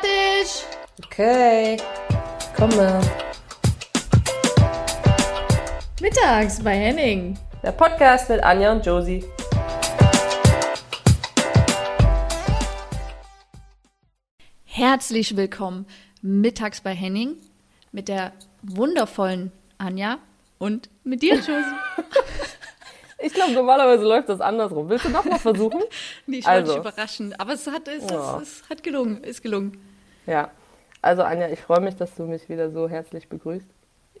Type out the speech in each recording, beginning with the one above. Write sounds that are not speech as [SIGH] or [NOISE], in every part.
fertig. Okay, komme. Mittags bei Henning. Der Podcast mit Anja und Josie. Herzlich willkommen mittags bei Henning mit der wundervollen Anja und mit dir, Josie. [LAUGHS] Ich glaube, normalerweise läuft das andersrum. Willst du noch mal versuchen? [LAUGHS] nee, ich Also. wollte dich überraschen, aber es hat, es, Ja. es, es hat gelungen, ist gelungen. Ja. Also Anja, ich freue mich, dass du mich wieder so herzlich begrüßt.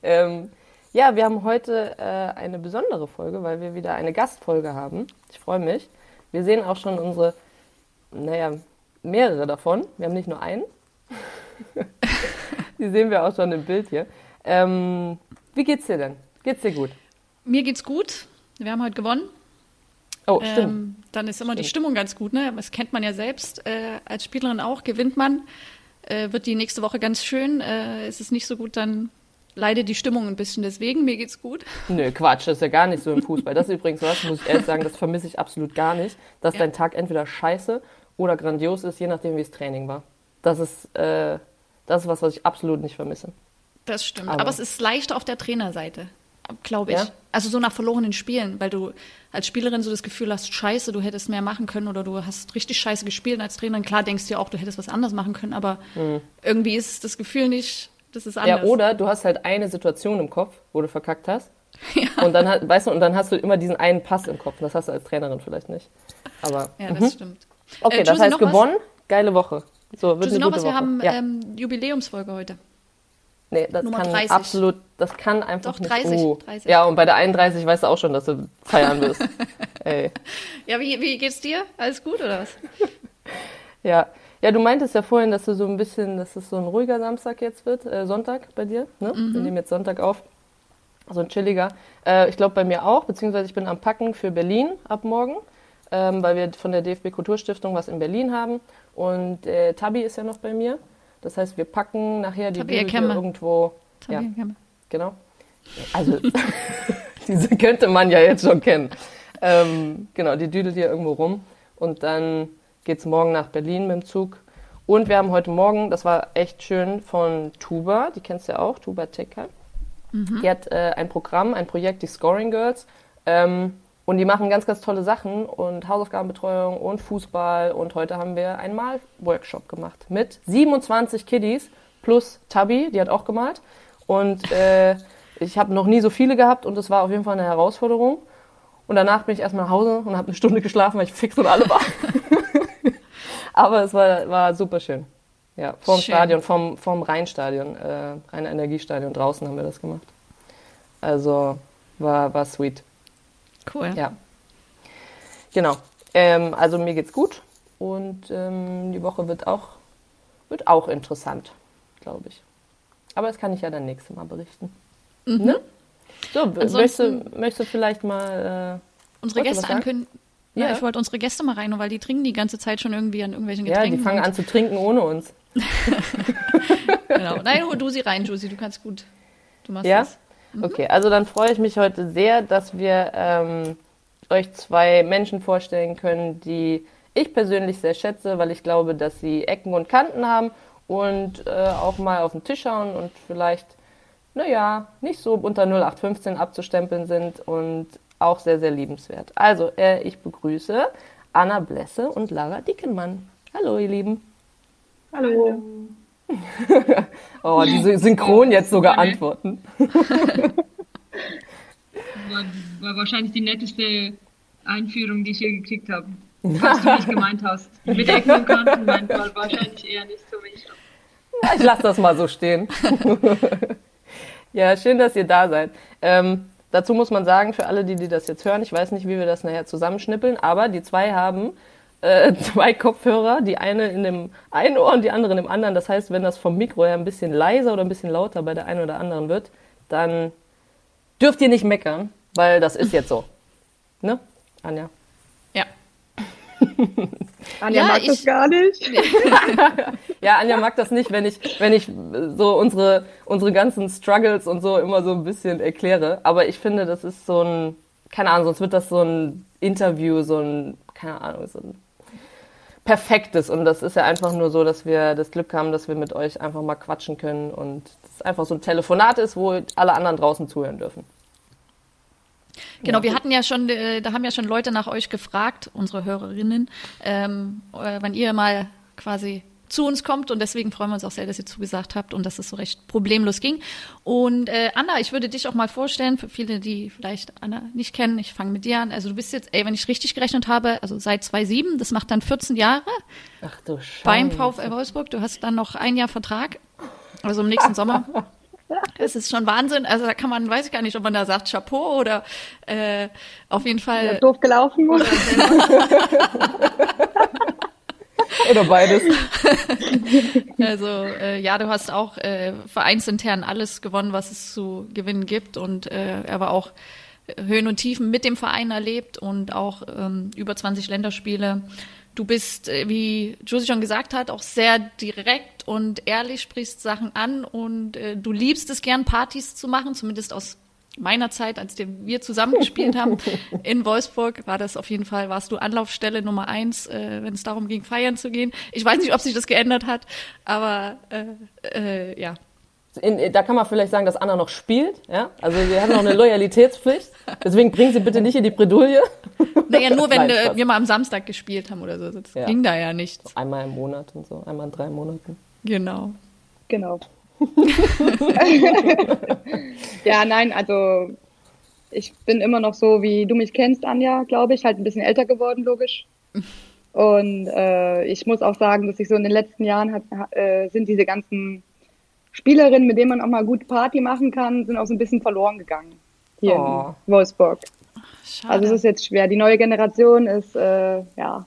Ähm, ja, wir haben heute äh, eine besondere Folge, weil wir wieder eine Gastfolge haben. Ich freue mich. Wir sehen auch schon unsere, naja, mehrere davon. Wir haben nicht nur einen. [LAUGHS] Die sehen wir auch schon im Bild hier. Ähm, wie geht's dir denn? Geht's dir gut? Mir geht's gut. Wir haben heute gewonnen. Oh, stimmt. Ähm, dann ist immer die Stimmt. Stimmung ganz gut. Ne? Das kennt man ja selbst äh, als Spielerin auch. Gewinnt man, äh, wird die nächste Woche ganz schön. Äh, ist es nicht so gut, dann leidet die Stimmung ein bisschen. Deswegen, mir geht's gut. Nö, Quatsch, das ist ja gar nicht so im [LAUGHS] Fußball. Das ist übrigens was, muss ich ehrlich sagen, das vermisse ich absolut gar nicht, dass Ja. dein Tag entweder scheiße oder grandios ist, je nachdem, wie das Training war. Das ist, äh, das ist was, was ich absolut nicht vermisse. Das stimmt. Aber- Aber, es ist leichter auf der Trainerseite, glaube ich. Ja? Also so nach verlorenen Spielen, weil du als Spielerin so das Gefühl hast, scheiße, du hättest mehr machen können oder du hast richtig scheiße gespielt und als Trainerin. Klar denkst du ja auch, du hättest was anderes machen können, aber irgendwie ist das Gefühl nicht, das ist anders. Mhm. Ja, oder du hast halt eine Situation im Kopf, wo du verkackt hast. [LAUGHS] Und dann, weißt du, und dann hast du immer diesen einen Pass im Kopf. Das hast du als Trainerin vielleicht nicht. Aber, Ja, mhm. das stimmt. okay, Äh, das heißt noch was? gewonnen, geile Woche. So, wird Josie, eine noch gute was, wir Woche. haben ja. ähm, Jubiläumsfolge heute. Nee, das Nummer kann 30. absolut, das kann einfach Doch, nicht. 30, Oh. 30. Ja, und bei der 31 weißt du auch schon, dass du feiern wirst. [LAUGHS] Ey. Ja, wie, wie geht's dir? Alles gut oder was? [LAUGHS] Ja. Ja, du meintest ja vorhin, dass du so ein bisschen, dass es so ein ruhiger Samstag jetzt wird, äh, Sonntag bei dir, ne? Wir nehmen jetzt Sonntag auf. So ein chilliger. Äh, ich glaube bei mir auch, beziehungsweise ich bin am Packen für Berlin ab morgen, ähm, weil wir von der DFB Kulturstiftung was in Berlin haben. Und äh, Tabi ist ja noch bei mir. Das heißt, wir packen nachher die hier wir. irgendwo. Ja. Genau. Also, [LAUGHS] diese könnte man ja jetzt schon kennen. Ähm, genau, die düdelt hier irgendwo rum. Und dann geht's morgen nach Berlin mit dem Zug. Und wir haben heute Morgen, das war echt schön, von Tuba, die kennst du ja auch, Tuba Tecker. Die hat äh, ein Programm, ein Projekt, die Scoring Girls. Ähm, und die machen ganz, ganz tolle Sachen und Hausaufgabenbetreuung und Fußball. Und heute haben wir einen Malworkshop gemacht mit 27 Kiddies plus Tabi, die hat auch gemalt. Und äh, ich habe noch nie so viele gehabt und es war auf jeden Fall eine Herausforderung. Und danach bin ich erstmal nach Hause und habe eine Stunde geschlafen, weil ich fix und alle war. [LAUGHS] Aber es war, war super schön. Ja, vorm Schön. Stadion, vom, vom Rheinstadion, äh, Rhein-Energiestadion draußen haben wir das gemacht. Also war, war sweet. Cool. Ja. Genau. Ähm, also mir geht's gut und ähm, die Woche wird auch, wird auch interessant, glaube ich. Aber das kann ich ja dann nächstes Mal berichten. Ne? So, möchtest, Mhm. Du, möchtest du vielleicht mal. Unsere du was Gäste ankündigen. Ja. Ja. ich wollte unsere Gäste mal rein, weil die trinken die ganze Zeit schon irgendwie an irgendwelchen Äh, ja, Getränken. die fangen an zu trinken ohne uns. [LAUGHS] Genau. Nein, hol du sie rein, Josie, du kannst gut. Du machst Ja? das. Okay, also dann freue ich mich heute sehr, dass wir ähm, euch zwei Menschen vorstellen können, die ich persönlich sehr schätze, weil ich glaube, dass sie Ecken und Kanten haben und äh, auch mal auf den Tisch schauen und vielleicht, naja, nicht so unter 0815 abzustempeln sind und auch sehr, sehr liebenswert. Also, äh, ich begrüße Anna Blesse und Lara Dickenmann. Hallo, ihr Lieben. Hallo. [LAUGHS] Oh, diese synchron jetzt sogar antworten. [LAUGHS] War, war wahrscheinlich die netteste Einführung, die ich je gekriegt habe. Was du nicht gemeint hast. [LAUGHS] Mit Ecken und Kanten meint war wahrscheinlich eher nicht so, wie ich glaube. Ich lasse das mal so stehen. ja, schön, dass ihr da seid. Ähm, dazu muss man sagen, für alle, die, die das jetzt hören, ich weiß nicht, wie wir das nachher zusammenschnippeln, aber die zwei haben äh, [LAUGHS] zwei Kopfhörer, die eine in dem einen Ohr und die andere in dem anderen. Das heißt, wenn das vom Mikro her ein bisschen leiser oder ein bisschen lauter bei der einen oder anderen wird, dann dürft ihr nicht meckern, weil das ist jetzt so. [LAUGHS] Ne, Anja? Ja. [LAUGHS] Anja Ja, mag ich- das gar nicht. Ja, Anja mag das nicht, wenn ich, wenn ich so unsere, unsere ganzen Struggles und so immer so ein bisschen erkläre. Aber ich finde, das ist so ein, keine Ahnung, sonst wird das so ein Interview, so ein, keine Ahnung, so ein Perfektes. Und das ist ja einfach nur so, dass wir das Glück haben, dass wir mit euch einfach mal quatschen können und es einfach so ein Telefonat ist, wo alle anderen draußen zuhören dürfen. Genau, wir hatten ja schon, äh, da haben ja schon Leute nach euch gefragt, unsere Hörerinnen, ähm, äh, wann ihr mal quasi zu uns kommt und deswegen freuen wir uns auch sehr, dass ihr zugesagt habt und dass es so recht problemlos ging. Und äh, Anna, ich würde dich auch mal vorstellen, für viele, die vielleicht Anna nicht kennen, ich fange mit dir an. Also du bist jetzt, ey, wenn ich richtig gerechnet habe, also seit 2007, das macht dann 14 Jahre. Ach du Scheiße. Beim VfL Wolfsburg, du hast dann noch ein Jahr Vertrag, also im nächsten Sommer. [LAUGHS] Es ist schon Wahnsinn. Also da kann man, weiß ich gar nicht, ob man da sagt Chapeau oder äh, auf jeden Fall. Ja, doof gelaufen. [LAUGHS] Oder beides. [LAUGHS] Also äh, ja, du hast auch äh, vereinsintern alles gewonnen, was es zu gewinnen gibt und äh, er war auch Höhen und Tiefen mit dem Verein erlebt und auch ähm, über 20 Länderspiele. Du bist, äh, wie Josie schon gesagt hat, auch sehr direkt und ehrlich, sprichst Sachen an und äh, du liebst es gern, Partys zu machen, zumindest aus meiner Zeit, als wir zusammen gespielt haben [LAUGHS] in Wolfsburg, war das auf jeden Fall, warst du Anlaufstelle Nummer eins, äh, wenn es darum ging, feiern zu gehen. Ich weiß nicht, ob sich das geändert hat, aber äh, äh, ja. In, da kann man vielleicht sagen, dass Anna noch spielt, ja. Also wir haben noch eine Loyalitätspflicht. Deswegen bringen Sie bitte nicht in die Bredouille. Naja, nur wenn Nein, wir mal am Samstag gespielt haben oder so. Das ja. ging da ja nichts. Einmal im Monat und so, einmal in drei Monaten. Genau. Genau. [LAUGHS] ja, nein, also ich bin immer noch so, wie du mich kennst, Anja, glaube ich, halt ein bisschen älter geworden, logisch. Und äh, ich muss auch sagen, dass ich so in den letzten Jahren hat, äh, sind diese ganzen Spielerinnen, mit denen man auch mal gut Party machen kann, sind auch so ein bisschen verloren gegangen hier oh. in Wolfsburg. Schade. Also es ist jetzt schwer. Die neue Generation ist äh, ja ein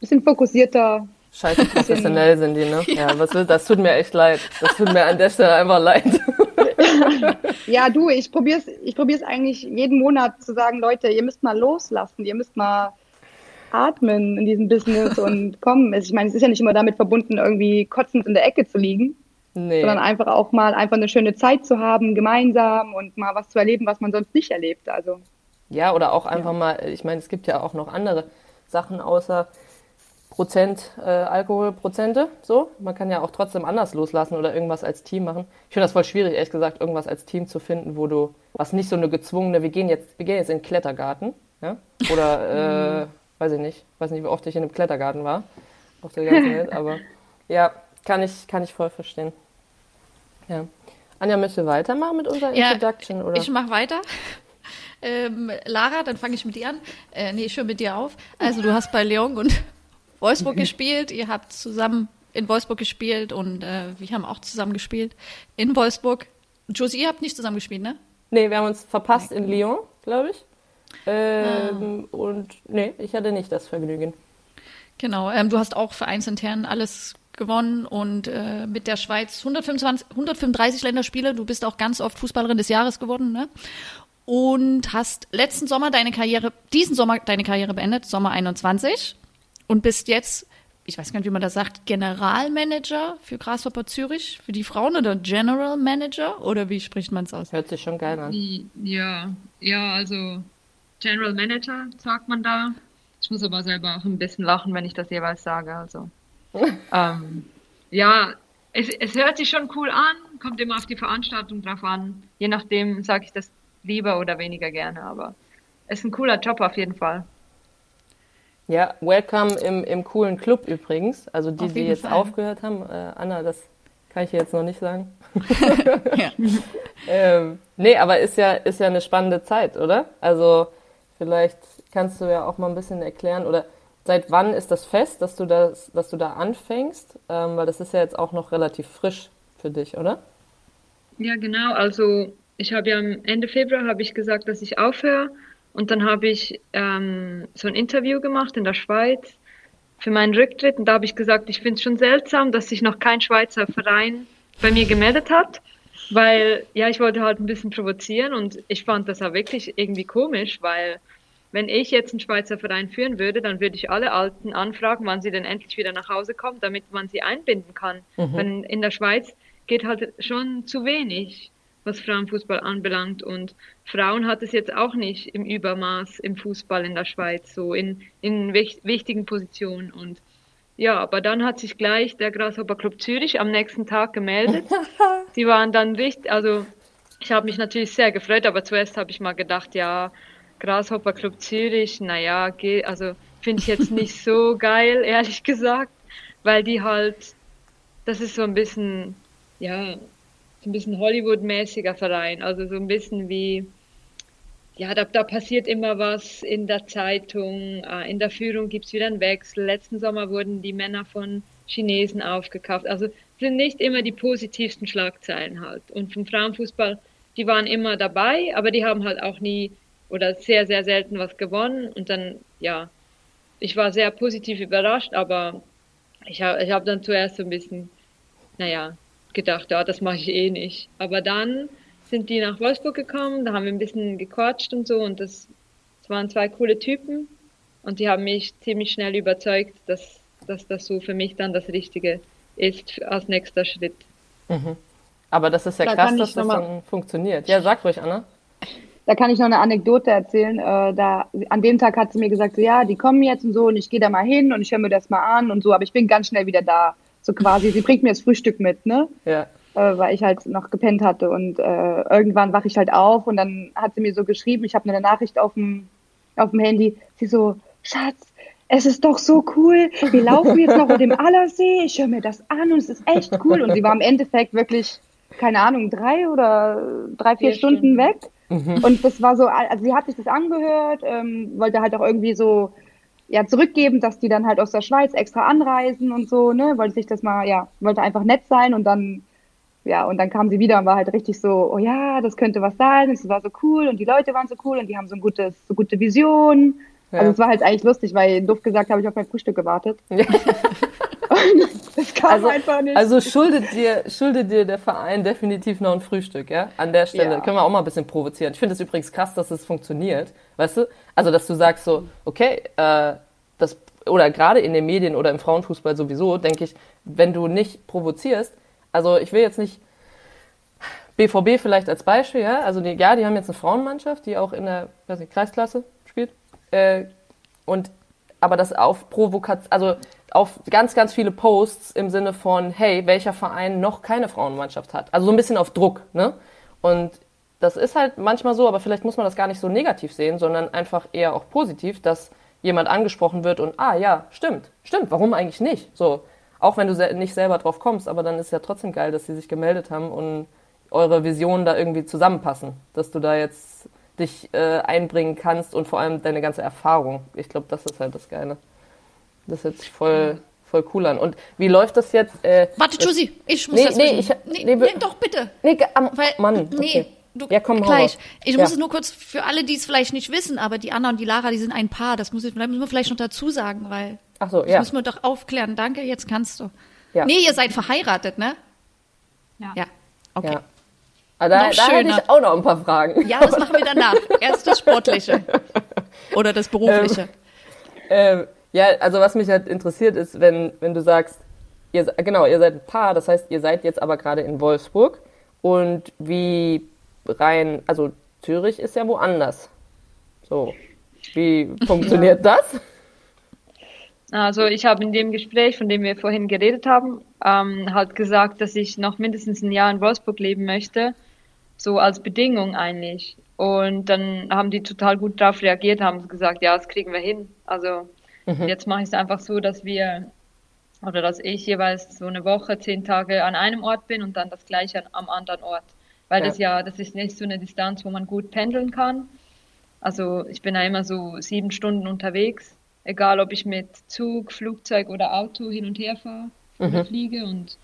bisschen fokussierter, Scheiße [LAUGHS] professionell sind die, ne? Ja, was will, das tut mir echt leid. Das tut mir an der Stelle einfach leid. [LAUGHS] ja, du, ich probier's, ich probier's eigentlich jeden Monat zu sagen, Leute, ihr müsst mal loslassen, ihr müsst mal atmen in diesem Business [LAUGHS] und kommen. Ich meine, es ist ja nicht immer damit verbunden, irgendwie kotzend in der Ecke zu liegen. Nee. Sondern einfach auch mal einfach eine schöne Zeit zu haben, gemeinsam und mal was zu erleben, was man sonst nicht erlebt. Also. Ja, oder auch einfach ja. mal, ich meine, es gibt ja auch noch andere Sachen außer Prozent äh, Alkoholprozente. So, man kann ja auch trotzdem anders loslassen oder irgendwas als Team machen. Ich finde das voll schwierig, ehrlich gesagt, irgendwas als Team zu finden, wo du, was nicht so eine gezwungene, wir gehen jetzt, wir gehen jetzt in den Klettergarten, ja? Oder, [LAUGHS] äh, weiß ich nicht, weiß nicht, wie oft ich in einem Klettergarten war auf der ganzen Welt, aber ja, kann ich, kann ich voll verstehen. Ja. Anja, möchtest du weitermachen mit unserer ja, Introduction? Oder? Ich mache weiter. Ähm, Lara, dann fange ich mit dir an. Äh, nee, ich höre mit dir auf. Also du hast bei Leon und Wolfsburg gespielt, ihr habt zusammen in Wolfsburg gespielt und äh, wir haben auch zusammen gespielt in Wolfsburg. Josie, ihr habt nicht zusammen gespielt, ne? Nee, wir haben uns verpasst in Lyon, glaube ich. Ähm, ah. Und nee, ich hatte nicht das Vergnügen. Genau, ähm, du hast auch vereinsintern alles gewonnen und äh, mit der Schweiz 125, 135 Länderspiele. Du bist auch ganz oft Fußballerin des Jahres geworden, ne? Und hast letzten Sommer deine Karriere, diesen Sommer deine Karriere beendet, Sommer 21 und bist jetzt, ich weiß gar nicht, wie man das sagt, Generalmanager für Grasshopper Zürich, für die Frauen oder General Manager oder wie spricht man es aus? Hört sich schon geil an. Ja, ja, also General Manager sagt man da. Ich muss aber selber auch ein bisschen lachen, wenn ich das jeweils sage. Also [LAUGHS] ähm, ja, es, es hört sich schon cool an, kommt immer auf die Veranstaltung drauf an. Je nachdem sage ich das lieber oder weniger gerne, aber es ist ein cooler Job auf jeden Fall. Ja, welcome im, im coolen Club übrigens. Also die, die jetzt Fall. aufgehört haben. Äh, Anna, das kann ich jetzt noch nicht sagen. [LAUGHS] ja. [LAUGHS] ähm, nee, aber ist ja, ist ja eine spannende Zeit, oder? Also vielleicht kannst du ja auch mal ein bisschen erklären oder seit wann ist das fest, dass du das, dass du da anfängst? Ähm, weil das ist ja jetzt auch noch relativ frisch für dich, oder? Ja, genau. Also ich habe ja am Ende Februar habe ich gesagt, dass ich aufhöre und dann habe ich ähm, so ein Interview gemacht in der Schweiz für meinen Rücktritt. Und da habe ich gesagt, ich finde es schon seltsam, dass sich noch kein Schweizer Verein bei mir gemeldet hat. Weil, ja, ich wollte halt ein bisschen provozieren und ich fand das auch wirklich irgendwie komisch, weil wenn ich jetzt einen Schweizer Verein führen würde, dann würde ich alle Alten anfragen, wann sie denn endlich wieder nach Hause kommen, damit man sie einbinden kann. Mhm. Wenn in der Schweiz geht halt schon zu wenig. Was Frauenfußball anbelangt. Und Frauen hat es jetzt auch nicht im Übermaß im Fußball in der Schweiz, so in, in wichtigen Positionen. Und ja, aber dann hat sich gleich der Grasshopper Club Zürich am nächsten Tag gemeldet. [LAUGHS] Die waren dann richtig, also ich habe mich natürlich sehr gefreut, aber zuerst habe ich mal gedacht, ja, Grasshopper Club Zürich, naja, also finde ich jetzt nicht so [LAUGHS] geil, ehrlich gesagt, weil die halt, das ist so ein bisschen, ja, ein bisschen Hollywood-mäßiger Verein, also so ein bisschen wie, ja, da, da passiert immer was in der Zeitung, äh, in der Führung gibt es wieder einen Wechsel. Letzten Sommer wurden die Männer von Chinesen aufgekauft. Also sind nicht immer die positivsten Schlagzeilen halt. Und vom Frauenfußball, die waren immer dabei, aber die haben halt auch nie oder sehr, sehr selten was gewonnen. Und dann, ja, ich war sehr positiv überrascht, aber ich habe ich hab dann zuerst so ein bisschen, naja, gedacht, ja, das mache ich eh nicht. Aber dann sind die nach Wolfsburg gekommen, da haben wir ein bisschen gequatscht und so und das, das waren zwei coole Typen und die haben mich ziemlich schnell überzeugt, dass, dass das so für mich dann das Richtige ist als nächster Schritt. Mhm. Aber das ist ja da krass, dass das dann funktioniert. Ja, sag ruhig, Anna. Da kann ich noch eine Anekdote erzählen. Äh, da, an dem Tag hat sie mir gesagt, so, ja, die kommen jetzt und so und ich gehe da mal hin und ich höre mir das mal an und so, aber ich bin ganz schnell wieder da. So quasi, sie bringt mir das Frühstück mit, ne? Ja. Äh, weil ich halt noch gepennt hatte. Und äh, irgendwann wache ich halt auf und dann hat sie mir so geschrieben, ich habe eine Nachricht auf dem, auf dem Handy, sie so, Schatz, es ist doch so cool. Wir laufen jetzt noch über dem Allersee. Ich höre mir das an und es ist echt cool. Und sie war im Endeffekt wirklich, keine Ahnung, drei oder drei, vier, vier Stunden, Stunden, weg. Mhm. Und das war so, also sie hat sich das angehört, ähm, wollte halt auch irgendwie so ja, zurückgeben, dass die dann halt aus der Schweiz extra anreisen und so, ne, wollte sich das mal, ja, wollte einfach nett sein und dann, ja, und dann kam sie wieder und war halt richtig so, oh ja, das könnte was sein, es war so cool und die Leute waren so cool und die haben so ein gutes, so gute Vision. Ja. Also es war halt eigentlich lustig, weil duft gesagt habe ich auf mein Frühstück gewartet. [LAUGHS] Ja. das kam also, einfach nicht. Also schuldet dir, schuldet dir der Verein definitiv noch ein Frühstück, ja? An der Stelle ja. können wir auch mal ein bisschen provozieren. Ich finde es übrigens krass, dass es funktioniert, weißt du? Also, dass du sagst so, okay, äh, das, oder gerade in den Medien oder im Frauenfußball sowieso, denke ich, wenn du nicht provozierst, also ich will jetzt nicht BVB vielleicht als Beispiel, ja, also die, ja, die haben jetzt eine Frauenmannschaft, die auch in der weiß nicht, Kreisklasse äh, und aber das auf Provokation, also auf ganz, ganz viele Posts im Sinne von, hey, welcher Verein noch keine Frauenmannschaft hat. Also so ein bisschen auf Druck, ne? Und das ist halt manchmal so, aber vielleicht muss man das gar nicht so negativ sehen, sondern einfach eher auch positiv, dass jemand angesprochen wird und, ah ja, stimmt, stimmt, warum eigentlich nicht? So, auch wenn du nicht selber drauf kommst, aber dann ist ja trotzdem geil, dass sie sich gemeldet haben und eure Visionen da irgendwie zusammenpassen, dass du da jetzt dich äh, einbringen kannst und vor allem deine ganze Erfahrung. Ich glaube, das ist halt das Geile. Das hört sich voll, voll cool an. Und wie läuft das jetzt? Äh, Warte, Josi, ich muss nee, das nee, ich, nee, nee, nee, doch, bitte. Nee, am, Weil, Mann, nee, du, ja, komm, gleich. Ich ja. muss es nur kurz für alle, die es vielleicht nicht wissen, aber die Anna und die Lara, die sind ein Paar. Das muss ich, müssen wir vielleicht noch dazu sagen, weil Ach so, das ja. müssen wir doch aufklären. Danke, jetzt kannst du. Ja. Nee, ihr seid verheiratet, ne? Ja. Ja, okay. Ja. Aber da, da hätte ich auch noch ein paar Fragen. Ja, das machen wir danach. Erst das Sportliche. Oder das Berufliche. Ähm, ähm, ja, also was mich halt interessiert ist, wenn, wenn du sagst, ihr, genau, ihr seid ein Paar, das heißt, ihr seid jetzt aber gerade in Wolfsburg und wie rein, also Zürich ist ja woanders. So, wie funktioniert ja. das? Also ich habe in dem Gespräch, von dem wir vorhin geredet haben, ähm, halt gesagt, dass ich noch mindestens ein Jahr in Wolfsburg leben möchte, so als Bedingung eigentlich. Und dann haben die total gut darauf reagiert, haben gesagt, ja, das kriegen wir hin. Also Mhm. Jetzt mache ich es einfach so, dass wir oder dass ich jeweils so eine Woche, zehn Tage an einem Ort bin und dann das gleiche am anderen Ort. Weil ja. das ja, das ist nicht so eine Distanz, wo man gut pendeln kann. Also ich bin ja immer so sieben Stunden unterwegs, egal ob ich mit Zug, Flugzeug oder Auto hin und her fahre mhm. oder fliege. Und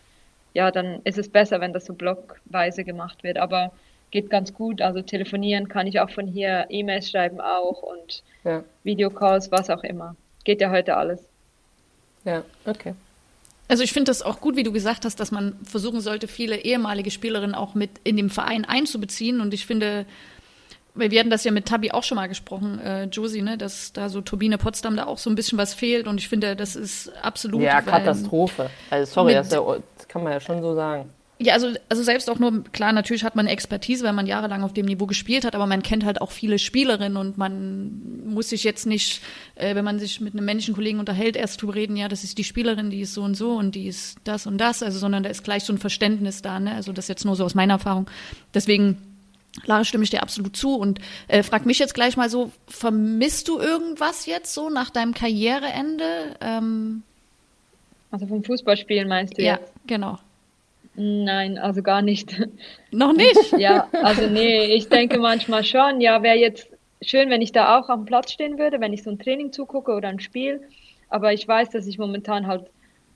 ja, dann ist es besser, wenn das so blockweise gemacht wird. Aber geht ganz gut. Also telefonieren kann ich auch von hier, E-Mails schreiben auch und ja. Videocalls, was auch immer geht ja heute alles. Ja, okay. Also ich finde das auch gut, wie du gesagt hast, dass man versuchen sollte, viele ehemalige Spielerinnen auch mit in dem Verein einzubeziehen. Und ich finde, wir hatten das ja mit Tabi auch schon mal gesprochen, äh, Josie, ne, dass da so Turbine Potsdam da auch so ein bisschen was fehlt. Und ich finde, das ist absolut. Ja, Katastrophe. Also sorry, das, ja, das kann man ja schon so sagen. Ja, also, also selbst auch nur, klar, natürlich hat man Expertise, weil man jahrelang auf dem Niveau gespielt hat, aber man kennt halt auch viele Spielerinnen und man muss sich jetzt nicht, äh, wenn man sich mit einem männlichen Kollegen unterhält, erst drüber reden, ja, das ist die Spielerin, die ist so und so und die ist das und das, also sondern da ist gleich so ein Verständnis da, ne? Also das jetzt nur so aus meiner Erfahrung. Deswegen Lara, stimme ich dir absolut zu und äh, frag mich jetzt gleich mal so, vermisst du irgendwas jetzt so nach deinem Karriereende? Ähm, also vom Fußballspielen meinst du ja, jetzt? genau. Nein, also gar nicht. Noch nicht? [LAUGHS] Ja, also nee, ich denke manchmal schon, ja, wäre jetzt schön, wenn ich da auch am Platz stehen würde, wenn ich so ein Training zugucke oder ein Spiel. Aber ich weiß, dass ich momentan halt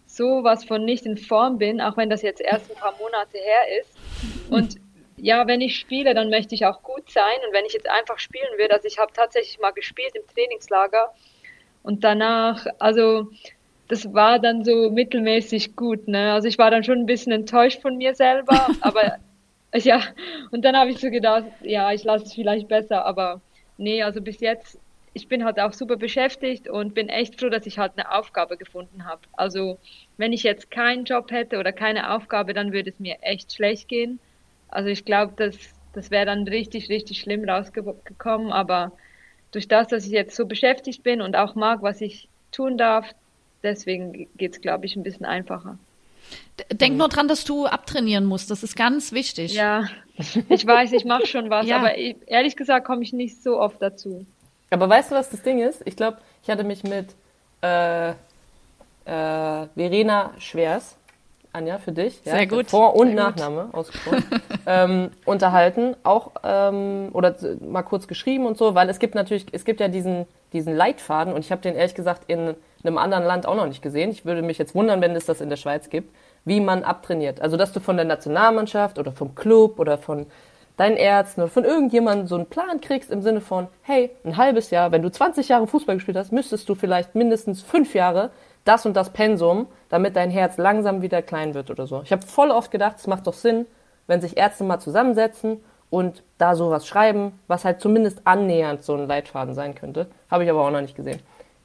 sowas von nicht in Form bin, auch wenn das jetzt erst ein paar Monate her ist. Und ja, wenn ich spiele, dann möchte ich auch gut sein. Und wenn ich jetzt einfach spielen würde, also ich habe tatsächlich mal gespielt im Trainingslager und danach, also das war dann so mittelmäßig gut. Ne? Also ich war dann schon ein bisschen enttäuscht von mir selber, [LAUGHS] aber ja, und dann habe ich so gedacht, ja, ich lasse es vielleicht besser, aber nee, also bis jetzt, ich bin halt auch super beschäftigt und bin echt froh, dass ich halt eine Aufgabe gefunden habe. Also wenn ich jetzt keinen Job hätte oder keine Aufgabe, dann würde es mir echt schlecht gehen. Also ich glaube, das, das wäre dann richtig, richtig schlimm rausgekommen, aber durch das, dass ich jetzt so beschäftigt bin und auch mag, was ich tun darf, deswegen geht es, glaube ich, ein bisschen einfacher. Denk nur dran, dass du abtrainieren musst. Das ist ganz wichtig. Ja, ich weiß, ich mache schon was, [LAUGHS] ja. aber ich, ehrlich gesagt komme ich nicht so oft dazu. Aber weißt du, was das Ding ist? Ich glaube, ich hatte mich mit äh, äh, Verena Schwers, Anja, für dich, ja, Sehr gut. Vor- und Sehr Nachname ausgesprochen, [LAUGHS] ähm, unterhalten, auch ähm, oder mal kurz geschrieben und so, weil es gibt natürlich, es gibt ja diesen, diesen Leitfaden und ich habe den ehrlich gesagt in einem anderen Land auch noch nicht gesehen. Ich würde mich jetzt wundern, wenn es das in der Schweiz gibt, wie man abtrainiert. Also, dass du von der Nationalmannschaft oder vom Club oder von deinen Ärzten oder von irgendjemandem so einen Plan kriegst im Sinne von, hey, ein halbes Jahr, wenn du 20 Jahre Fußball gespielt hast, müsstest du vielleicht mindestens fünf Jahre das und das Pensum, damit dein Herz langsam wieder klein wird oder so. Ich habe voll oft gedacht, es macht doch Sinn, wenn sich Ärzte mal zusammensetzen und da sowas schreiben, was halt zumindest annähernd so ein Leitfaden sein könnte. Habe ich aber auch noch nicht gesehen.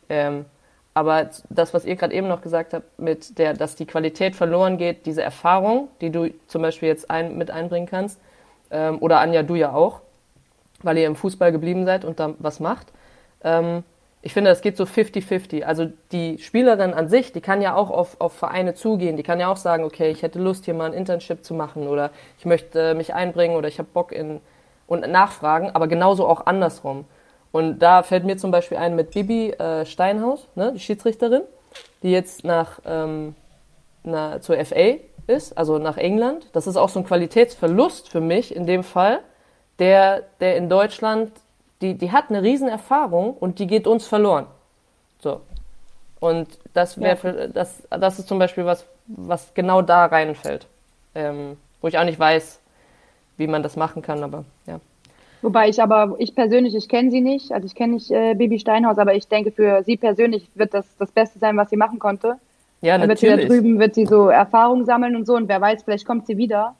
Ähm, aber das, was ihr gerade eben noch gesagt habt, mit der, dass die Qualität verloren geht, diese Erfahrung, die du zum Beispiel jetzt ein, mit einbringen kannst, ähm, oder Anja, du ja auch, weil ihr im Fußball geblieben seid und da was macht. Ähm, ich finde, das geht so 50-50. Also die Spielerin an sich, die kann ja auch auf, auf Vereine zugehen. Die kann ja auch sagen, okay, ich hätte Lust, hier mal ein Internship zu machen oder ich möchte mich einbringen oder ich habe Bock in und nachfragen, aber genauso auch andersrum. Und da fällt mir zum Beispiel ein mit Bibi äh, Steinhaus, ne, die Schiedsrichterin, die jetzt nach, ähm, na, zur FA ist, also nach England. Das ist auch so ein Qualitätsverlust für mich in dem Fall, der, der in Deutschland, die, die hat eine Riesenerfahrung und die geht uns verloren. So. Und das wäre ja. das, das ist zum Beispiel was, was genau da reinfällt. Ähm, wo ich auch nicht weiß, wie man das machen kann, aber ja. Wobei ich aber, ich persönlich, ich kenne sie nicht, also ich kenne nicht äh, Bibi Steinhaus, aber ich denke, für sie persönlich wird das das Beste sein, was sie machen konnte. Ja, Dann natürlich. Wird sie da drüben wird sie so Erfahrungen sammeln und so und wer weiß, vielleicht kommt sie wieder.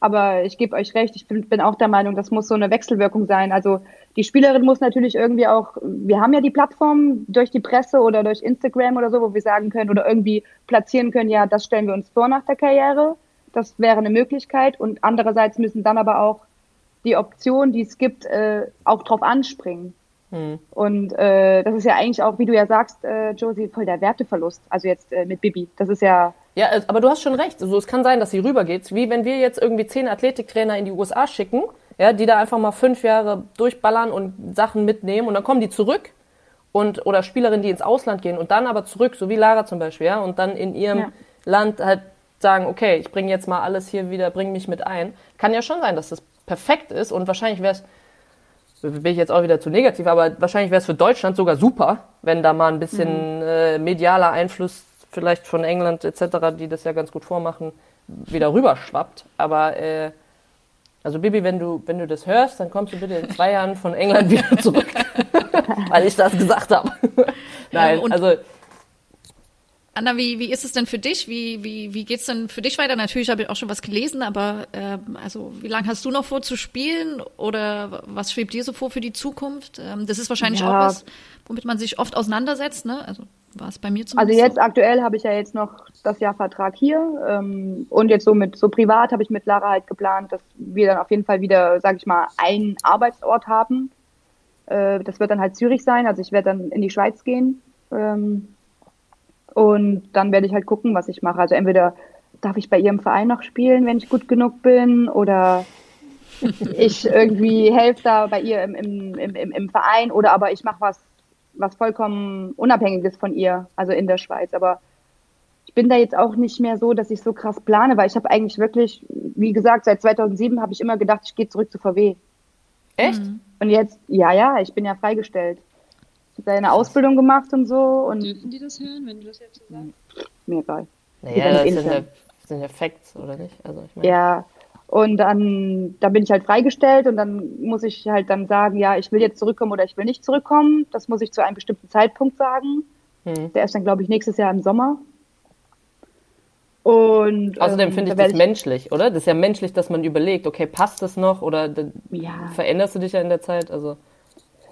Aber ich gebe euch recht, ich bin, bin auch der Meinung, das muss so eine Wechselwirkung sein. Also die Spielerin muss natürlich irgendwie auch, wir haben ja die Plattform durch die Presse oder durch Instagram oder so, wo wir sagen können oder irgendwie platzieren können, ja, das stellen wir uns vor nach der Karriere. Das wäre eine Möglichkeit. Und andererseits müssen dann aber auch die Option, die es gibt, äh, auch drauf anspringen. Hm. Und äh, das ist ja eigentlich auch, wie du ja sagst, äh, Josie, voll der Werteverlust. Also jetzt äh, mit Bibi. Das ist ja. Ja, aber du hast schon recht. Also es kann sein, dass sie rübergeht. Wie wenn wir jetzt irgendwie zehn Athletiktrainer in die USA schicken, ja, die da einfach mal fünf Jahre durchballern und Sachen mitnehmen und dann kommen die zurück und oder Spielerinnen, die ins Ausland gehen und dann aber zurück, so wie Lara zum Beispiel, ja, und dann in ihrem ja. Land halt sagen, okay, ich bringe jetzt mal alles hier wieder, bring mich mit ein. Kann ja schon sein, dass das perfekt ist und wahrscheinlich wäre es, bin ich jetzt auch wieder zu negativ, aber wahrscheinlich wäre es für Deutschland sogar super, wenn da mal ein bisschen mhm. äh, medialer Einfluss vielleicht von England etc., die das ja ganz gut vormachen, wieder rüberschwappt. Aber äh, also Bibi, wenn du, wenn du das hörst, dann kommst du bitte in zwei Jahren von England wieder [LAUGHS] zurück. [LAUGHS] Weil ich das gesagt habe. Nein, ja, also Anna, wie, wie ist es denn für dich? Wie, wie, wie geht's denn für dich weiter? Natürlich habe ich auch schon was gelesen, aber ähm, also wie lange hast du noch vor zu spielen? Oder was schwebt dir so vor für die Zukunft? Ähm, das ist wahrscheinlich ja. auch was, womit man sich oft auseinandersetzt, ne? Also war es bei mir Also zumindest. jetzt so. aktuell habe ich ja jetzt noch das Jahr Vertrag hier ähm, und jetzt so mit so privat habe ich mit Lara halt geplant, dass wir dann auf jeden Fall wieder, sage ich mal, einen Arbeitsort haben. Äh, das wird dann halt Zürich sein, also ich werde dann in die Schweiz gehen ähm, und dann werde ich halt gucken, was ich mache. Also entweder darf ich bei ihrem Verein noch spielen, wenn ich gut genug bin oder [LAUGHS] ich irgendwie helfe da bei ihr im, im, im, im Verein oder aber ich mache was, was vollkommen Unabhängiges von ihr, also in der Schweiz. Aber ich bin da jetzt auch nicht mehr so, dass ich so krass plane, weil ich habe eigentlich wirklich, wie gesagt, seit 2007 habe ich immer gedacht, ich gehe zurück zu VW. Echt? Und jetzt, ja, ja, ich bin ja freigestellt. Ich habe da eine Ausbildung gemacht und so und Dürfen die das hören, wenn du das jetzt so sagst? mir egal. Naja, das sind ja, Facts, oder nicht? Also ich meine, Ja, und dann, da bin ich halt freigestellt und dann muss ich halt dann sagen, ja, ich will jetzt zurückkommen oder ich will nicht zurückkommen. Das muss ich zu einem bestimmten Zeitpunkt sagen. Hm. Der ist dann, glaube ich, nächstes Jahr im Sommer. Und Außerdem ähm, finde ich da das menschlich, oder? Das ist ja menschlich, dass man überlegt, okay, passt das noch oder Ja. veränderst du dich ja in der Zeit? Also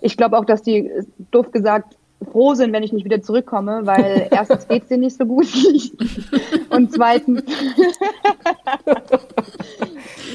Ich glaube auch, dass die, doof gesagt, froh sind, wenn ich nicht wieder zurückkomme, weil [LAUGHS] erstens geht's denen nicht so gut [LAUGHS] und zweitens [LAUGHS]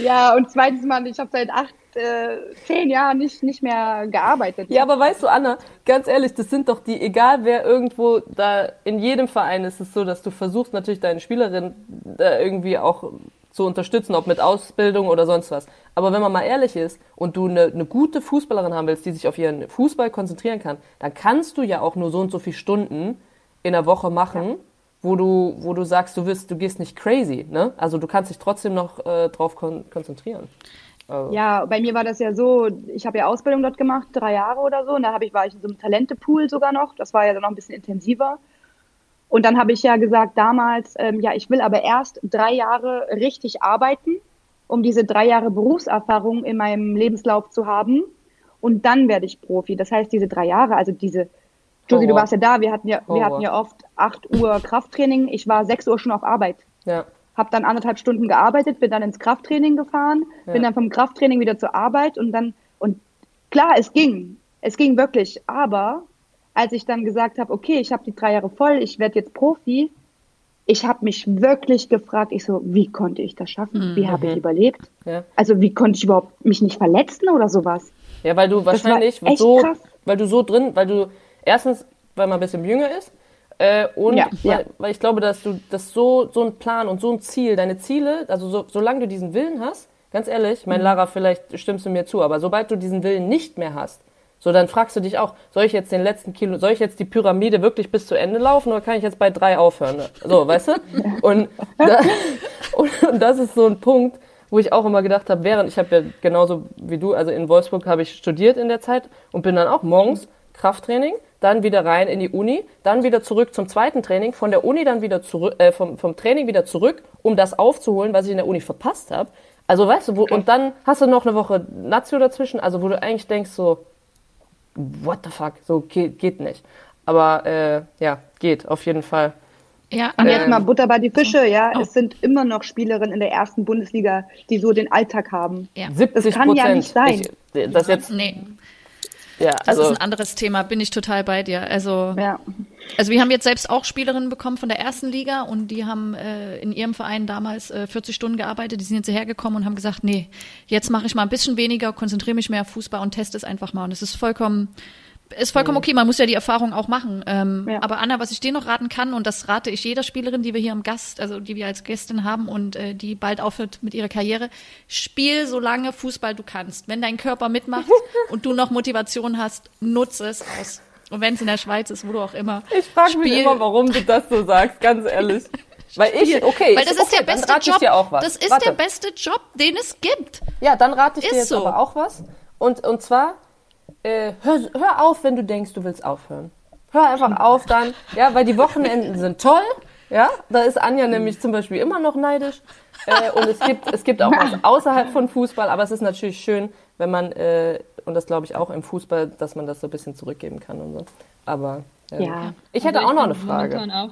ja und zweitens Mann, ich habe seit acht, äh, zehn Jahren nicht nicht mehr gearbeitet. Ja, aber weißt du, Anna, ganz ehrlich, das sind doch die, egal wer irgendwo da, in jedem Verein ist es so, dass du versuchst natürlich deine Spielerin da irgendwie auch zu unterstützen, ob mit Ausbildung oder sonst was. Aber wenn man mal ehrlich ist und du eine, eine gute Fußballerin haben willst, die sich auf ihren Fußball konzentrieren kann, dann kannst du ja auch nur so und so viele Stunden in der Woche machen, wo du, wo du sagst, du wirst, du gehst nicht crazy, ne? Also du kannst dich trotzdem noch äh, drauf kon konzentrieren. Also, Ja, bei mir war das ja so, ich habe ja Ausbildung dort gemacht, drei Jahre oder so, und da ich, war ich in so einem Talentepool sogar noch, das war ja dann noch ein bisschen intensiver. Und dann habe ich ja gesagt damals, ähm, ja, ich will aber erst drei Jahre richtig arbeiten, um diese drei Jahre Berufserfahrung in meinem Lebenslauf zu haben. Und dann werde ich Profi. Das heißt, diese drei Jahre, also diese, Josie, du warst ja da, wir hatten ja, wir hatten ja oft acht Uhr Krafttraining. Ich war sechs Uhr schon auf Arbeit ja. habe dann anderthalb Stunden gearbeitet, bin dann ins Krafttraining gefahren, bin dann vom Krafttraining wieder zur Arbeit und dann, und klar, es ging, es ging wirklich, aber als ich dann gesagt habe, okay, ich habe die drei Jahre voll, ich werde jetzt Profi, ich habe mich wirklich gefragt, ich so, wie konnte ich das schaffen? Wie habe ich überlebt? Ja. Also wie konnte ich überhaupt mich nicht verletzen oder sowas? Ja, weil du wahrscheinlich so, krass. weil du so drin, weil du erstens, weil man ein bisschen jünger ist, äh, und Ja, weil, ja. weil ich glaube, dass du das so, so ein Plan und so ein Ziel, deine Ziele, also so, solange du diesen Willen hast, ganz ehrlich, Mhm. mein Lara, vielleicht stimmst du mir zu, aber sobald du diesen Willen nicht mehr hast, so dann fragst du dich auch, soll ich jetzt den letzten Kilo, soll ich jetzt die Pyramide wirklich bis zu Ende laufen oder kann ich jetzt bei drei aufhören? So, weißt du? [LAUGHS] Und, da, [LAUGHS] und, und das ist so ein Punkt, wo ich auch immer gedacht habe, während ich habe ja genauso wie du, also in Wolfsburg habe ich studiert in der Zeit und bin dann auch morgens Krafttraining, dann wieder rein in die Uni, dann wieder zurück zum zweiten Training, von der Uni dann wieder zurück, äh, vom, vom Training wieder zurück, um das aufzuholen, was ich in der Uni verpasst habe. Also weißt du, wo, und dann hast du noch eine Woche Nazio dazwischen, also wo du eigentlich denkst so, what the fuck, so geht, geht nicht. Aber äh, ja, geht auf jeden Fall. Ja, Und jetzt mal Butter bei die Fische, ja, Oh. es sind immer noch Spielerinnen in der ersten Bundesliga, die so den Alltag haben. ja. 70 kann ja Prozent. nicht sein. Ich, das jetzt, Nee, ja, das also ist ein anderes Thema, bin ich total bei dir. Also, Ja. also wir haben jetzt selbst auch Spielerinnen bekommen von der ersten Liga und die haben äh, in ihrem Verein damals äh, 40 Stunden gearbeitet. Die sind jetzt hierher gekommen und haben gesagt, nee, jetzt mache ich mal ein bisschen weniger, konzentriere mich mehr auf Fußball und teste es einfach mal. Und es ist vollkommen ist vollkommen okay, man muss ja die Erfahrung auch machen. Ähm, Ja. Aber Anna, was ich dir noch raten kann, und das rate ich jeder Spielerin, die wir hier im Gast, also die wir als Gästin haben und äh, die bald aufhört mit ihrer Karriere, spiel so lange Fußball du kannst. Wenn dein Körper mitmacht [LAUGHS] und du noch Motivation hast, nutze es aus. Und wenn es in der Schweiz ist, wo du auch immer. Ich frage mich immer, warum du das so sagst, ganz [LAUGHS] ehrlich. Weil ich, okay, Weil ich, das ist okay, der dann beste ich Job. dir auch was. Das ist Warte. der beste Job, den es gibt. Ja, dann rate ich dir Ist jetzt so. aber auch was. Und, und zwar, äh, hör, hör auf, wenn du denkst, du willst aufhören. Hör einfach auf dann, ja, weil die Wochenenden sind toll. Ja, da ist Anja nämlich zum Beispiel immer noch neidisch. Äh, und es gibt, es gibt auch was außerhalb von Fußball, aber es ist natürlich schön, wenn man, äh, und das glaube ich auch im Fußball, dass man das so ein bisschen zurückgeben kann und so. Aber äh, Ja. ich hätte Aber auch noch eine Frage. Auch,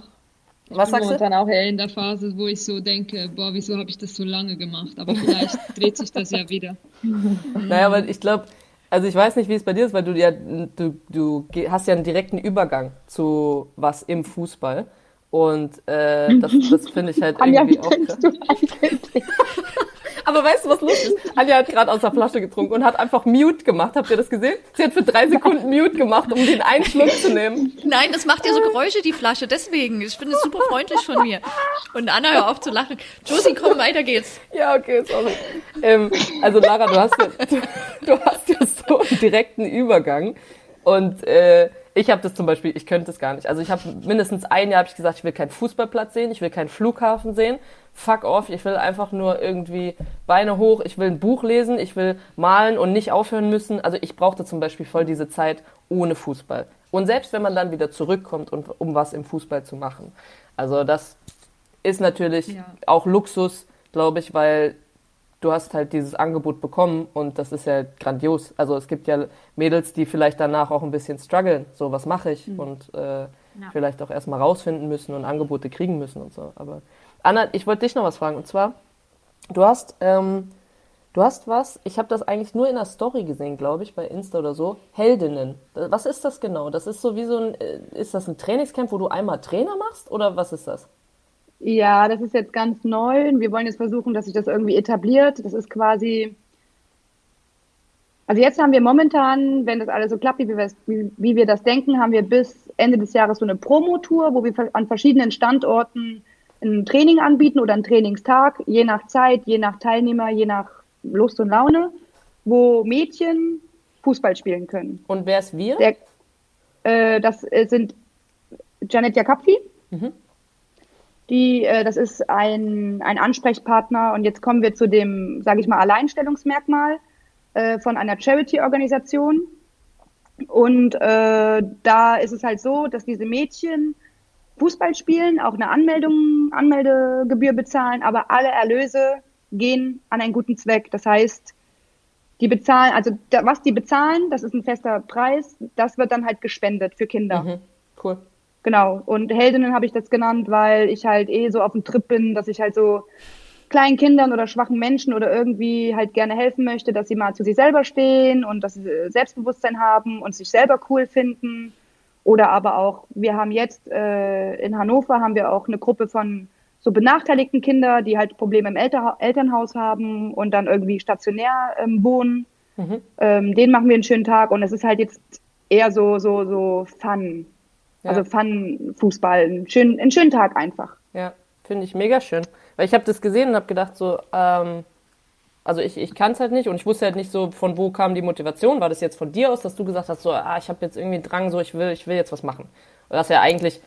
ich Was bin sagst du? momentan auch eher in der Phase, wo ich so denke, boah, wieso habe ich das so lange gemacht? Aber vielleicht dreht sich das ja wieder. Naja, aber ich glaube, Also ich weiß nicht, wie es bei dir ist, weil du ja du, du hast ja einen direkten Übergang zu was im Fußball. Und äh, das, das finde ich halt irgendwie auch krass. [LAUGHS] Aber weißt du, was lustig ist? [LAUGHS] Anja hat gerade aus der Flasche getrunken und hat einfach Mute gemacht. Habt ihr das gesehen? Sie hat für drei Sekunden Mute gemacht, um den einen Schluck zu nehmen. Nein, das macht ja so Geräusche, die Flasche. Deswegen. Ich finde es super freundlich von mir. Und Anna, hör auf zu lachen. Josie, komm, weiter geht's. Ja, okay, sorry. Ähm, also Lara, du hast, ja, [LAUGHS] du, du hast ja so einen direkten Übergang. Und äh, ich habe das zum Beispiel, ich könnte es gar nicht. Also ich habe mindestens ein Jahr hab ich gesagt, ich will keinen Fußballplatz sehen, ich will keinen Flughafen sehen. Fuck off, ich will einfach nur irgendwie Beine hoch, ich will ein Buch lesen, ich will malen und nicht aufhören müssen. Also ich brauchte zum Beispiel voll diese Zeit ohne Fußball. Und selbst wenn man dann wieder zurückkommt, und, um was im Fußball zu machen. Also das ist natürlich ja. auch Luxus, glaube ich, weil du hast halt dieses Angebot bekommen und das ist ja grandios. Also es gibt ja Mädels, die vielleicht danach auch ein bisschen strugglen, so was mache ich mhm. und äh, ja. vielleicht auch erstmal rausfinden müssen und Angebote kriegen müssen und so. Aber Anna, ich wollte dich noch was fragen und zwar, du hast, ähm, du hast was, ich habe das eigentlich nur in der Story gesehen, glaube ich, bei Insta oder so, Heldinnen. Was ist das genau? Das ist so wie so ein, äh, ist das ein Trainingscamp, wo du einmal Trainer machst oder was ist das? Ja, das ist jetzt ganz neu wir wollen jetzt versuchen, dass sich das irgendwie etabliert. Das ist quasi, also jetzt haben wir momentan, wenn das alles so klappt, wie wir, wie, wie wir das denken, haben wir bis Ende des Jahres so eine Promotour, wo wir an verschiedenen Standorten ein Training anbieten oder einen Trainingstag, je nach Zeit, je nach Teilnehmer, je nach Lust und Laune, wo Mädchen Fußball spielen können. Und wer ist wir? Der, äh, das sind Janet Jakapfi. Mhm. Die, äh, das ist ein, ein Ansprechpartner und jetzt kommen wir zu dem, sage ich mal, Alleinstellungsmerkmal äh, von einer Charity-Organisation. Und äh, da ist es halt so, dass diese Mädchen Fußball spielen, auch eine Anmeldung, Anmeldegebühr bezahlen, aber alle Erlöse gehen an einen guten Zweck. Das heißt, die bezahlen, also da, was die bezahlen, das ist ein fester Preis, das wird dann halt gespendet für Kinder. Mhm, cool. Genau. Und Heldinnen habe ich das genannt, weil ich halt eh so auf dem Trip bin, dass ich halt so kleinen Kindern oder schwachen Menschen oder irgendwie halt gerne helfen möchte, dass sie mal zu sich selber stehen und dass sie Selbstbewusstsein haben und sich selber cool finden. Oder aber auch, wir haben jetzt äh, in Hannover haben wir auch eine Gruppe von so benachteiligten Kindern, die halt Probleme im Elter Elternhaus haben und dann irgendwie stationär ähm, wohnen. Mhm. Ähm, den machen wir einen schönen Tag und es ist halt jetzt eher so so so Fun. Ja. Also Fun-Fußball, einen schönen, einen schönen Tag einfach. Ja, finde ich mega schön. Weil ich habe das gesehen und habe gedacht so, ähm, also ich, ich kann es halt nicht und ich wusste halt nicht so, von wo kam die Motivation. War das jetzt von dir aus, dass du gesagt hast, so, ah, ich habe jetzt irgendwie einen Drang, so, ich will, ich will jetzt was machen. Und das ja eigentlich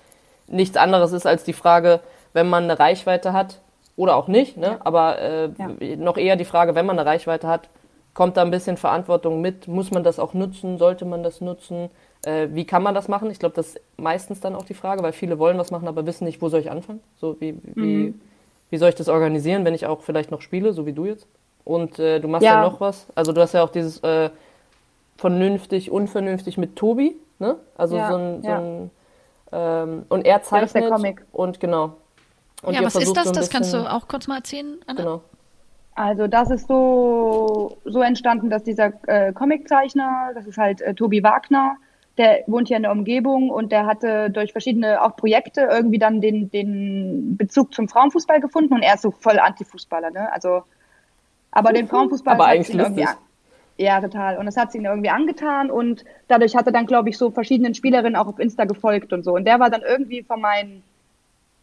nichts anderes ist als die Frage, wenn man eine Reichweite hat oder auch nicht, ne? aber äh, ja. noch eher die Frage, wenn man eine Reichweite hat, kommt da ein bisschen Verantwortung mit? Muss man das auch nutzen? Sollte man das nutzen? Äh, wie kann man das machen? Ich glaube, das ist meistens dann auch die Frage, weil viele wollen was machen, aber wissen nicht, wo soll ich anfangen? So, wie, wie, mhm. wie soll ich das organisieren, wenn ich auch vielleicht noch spiele, so wie du jetzt? Und äh, du machst ja. ja. noch was. Also du hast ja auch dieses äh, vernünftig, unvernünftig mit Tobi, ne? Also ja, so ein, so ja. ein ähm, und er zeichnet. Ja, das ist der Comic. Und genau. Und ja, was ist das? So das kannst du auch kurz mal erzählen, Anna? Genau. Also das ist so, so entstanden, dass dieser äh, Comiczeichner, das ist halt äh, Tobi Wagner, der wohnt hier in der Umgebung und der hatte durch verschiedene auch Projekte irgendwie dann den, den Bezug zum Frauenfußball gefunden und er ist so voll Antifußballer, ne? Also, aber den Frauenfußball aber eigentlich lustig. Ja, total. Und das hat sie ihn irgendwie angetan und dadurch hat er dann, glaube ich, so verschiedenen Spielerinnen auch auf Insta gefolgt und so. Und der war dann irgendwie von meinen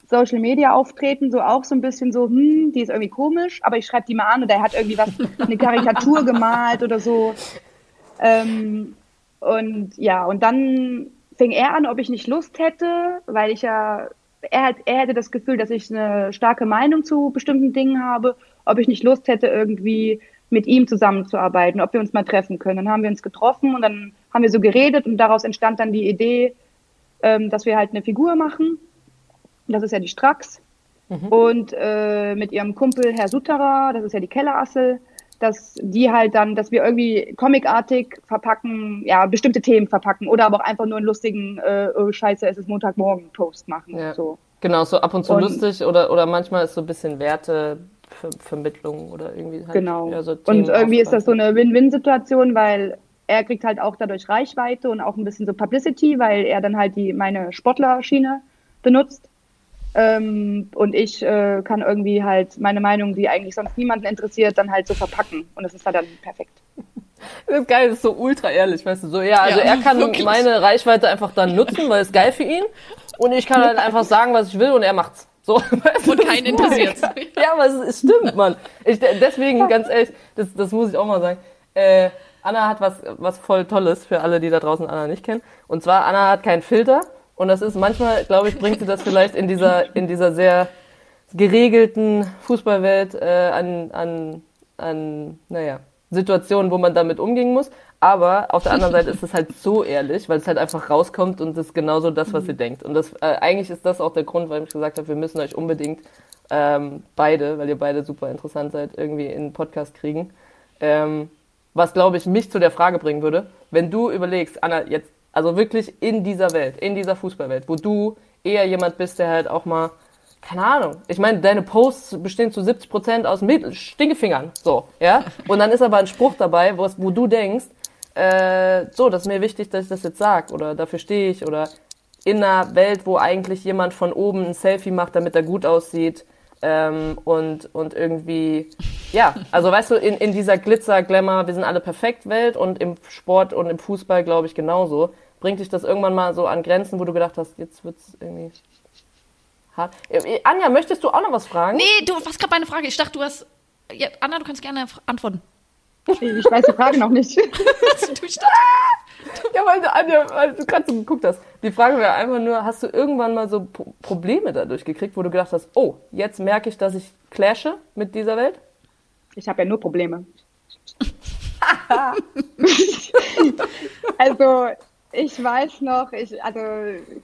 Social Media Auftreten so auch so ein bisschen so, hm, die ist irgendwie komisch, aber ich schreibe die mal an und er hat irgendwie was, eine Karikatur [LAUGHS] gemalt oder so. Ähm, und ja, und dann fing er an, ob ich nicht Lust hätte, weil ich ja, er, hat, er hätte das Gefühl, dass ich eine starke Meinung zu bestimmten Dingen habe, ob ich nicht Lust hätte, irgendwie mit ihm zusammenzuarbeiten, ob wir uns mal treffen können. Dann haben wir uns getroffen und dann haben wir so geredet und daraus entstand dann die Idee, ähm, dass wir halt eine Figur machen. Das ist ja die Strax. Mhm. Und äh, mit ihrem Kumpel Herr Sutterer, das ist ja die Kellerassel, dass die halt dann, dass wir irgendwie comicartig verpacken, ja, bestimmte Themen verpacken oder aber auch einfach nur einen lustigen, äh, oh, scheiße, es ist Montagmorgen Post machen. Ja. So. Genau, so ab und zu und, lustig oder, oder manchmal ist so ein bisschen Wertevermittlung oder irgendwie halt. Genau. Ja, so und irgendwie ist das so eine Win-Win-Situation, weil er kriegt halt auch dadurch Reichweite und auch ein bisschen so Publicity, weil er dann halt die meine Sportlerschiene benutzt. Ähm, und ich äh, kann irgendwie halt meine Meinung, die eigentlich sonst niemanden interessiert, dann halt so verpacken. Und das ist halt dann perfekt. [LAUGHS] Das ist geil, das ist so ultra ehrlich, weißt du, so, ja, also Ja, er kann wirklich. meine Reichweite einfach dann nutzen, weil es geil für ihn. Und ich kann halt einfach sagen, was ich will und er macht's. So, [LAUGHS] weißt Und keinen interessiert's. [LAUGHS] Ja, aber es, es stimmt, Mann. Ich, deswegen, ganz ehrlich, das, das muss ich auch mal sagen. Äh, Anna hat was, was voll Tolles für alle, die da draußen Anna nicht kennen. Und zwar, Anna hat keinen Filter. Und das ist manchmal, glaube ich, bringt sie das vielleicht in dieser, in dieser sehr geregelten Fußballwelt äh, an, an, an, naja, Situationen, wo man damit umgehen muss. Aber auf der anderen Seite ist es halt so ehrlich, weil es halt einfach rauskommt und es ist genauso das, was sie denkt. Und das, äh, eigentlich ist das auch der Grund, warum ich gesagt habe, wir müssen euch unbedingt ähm, beide, weil ihr beide super interessant seid, irgendwie in einen Podcast kriegen. Ähm, was, glaube ich, mich zu der Frage bringen würde, wenn du überlegst, Anna, jetzt, also wirklich in dieser Welt, in dieser Fußballwelt, wo du eher jemand bist, der halt auch mal, keine Ahnung, ich meine, deine Posts bestehen zu 70 Prozent aus Mädel- Stinkefingern, so, ja? Und dann ist aber ein Spruch dabei, wo, wo du denkst, äh, so, das ist mir wichtig, dass ich das jetzt sag, oder dafür stehe ich, oder in einer Welt, wo eigentlich jemand von oben ein Selfie macht, damit er gut aussieht, ähm, und, und irgendwie, ja, also weißt du, in, in dieser Glitzer, Glamour, wir sind alle perfekt Welt und im Sport und im Fußball, glaube ich, genauso. Bringt dich das irgendwann mal so an Grenzen, wo du gedacht hast, jetzt wird's irgendwie hart. Äh, Anja, möchtest du auch noch was fragen? Nee, du was gerade meine Frage. Ich dachte, du hast. Ja, Anna, du kannst gerne antworten. Ich weiß die Frage noch nicht. [LAUGHS] Du statt- Ja, weil Anja, weil du gerade so geguckt hast. Die Frage wäre einfach nur, hast du irgendwann mal so Pro- Probleme dadurch gekriegt, wo du gedacht hast, oh, jetzt merke ich, dass ich clashe mit dieser Welt? Ich habe ja nur Probleme. [LAUGHS] also, ich weiß noch, ich, also,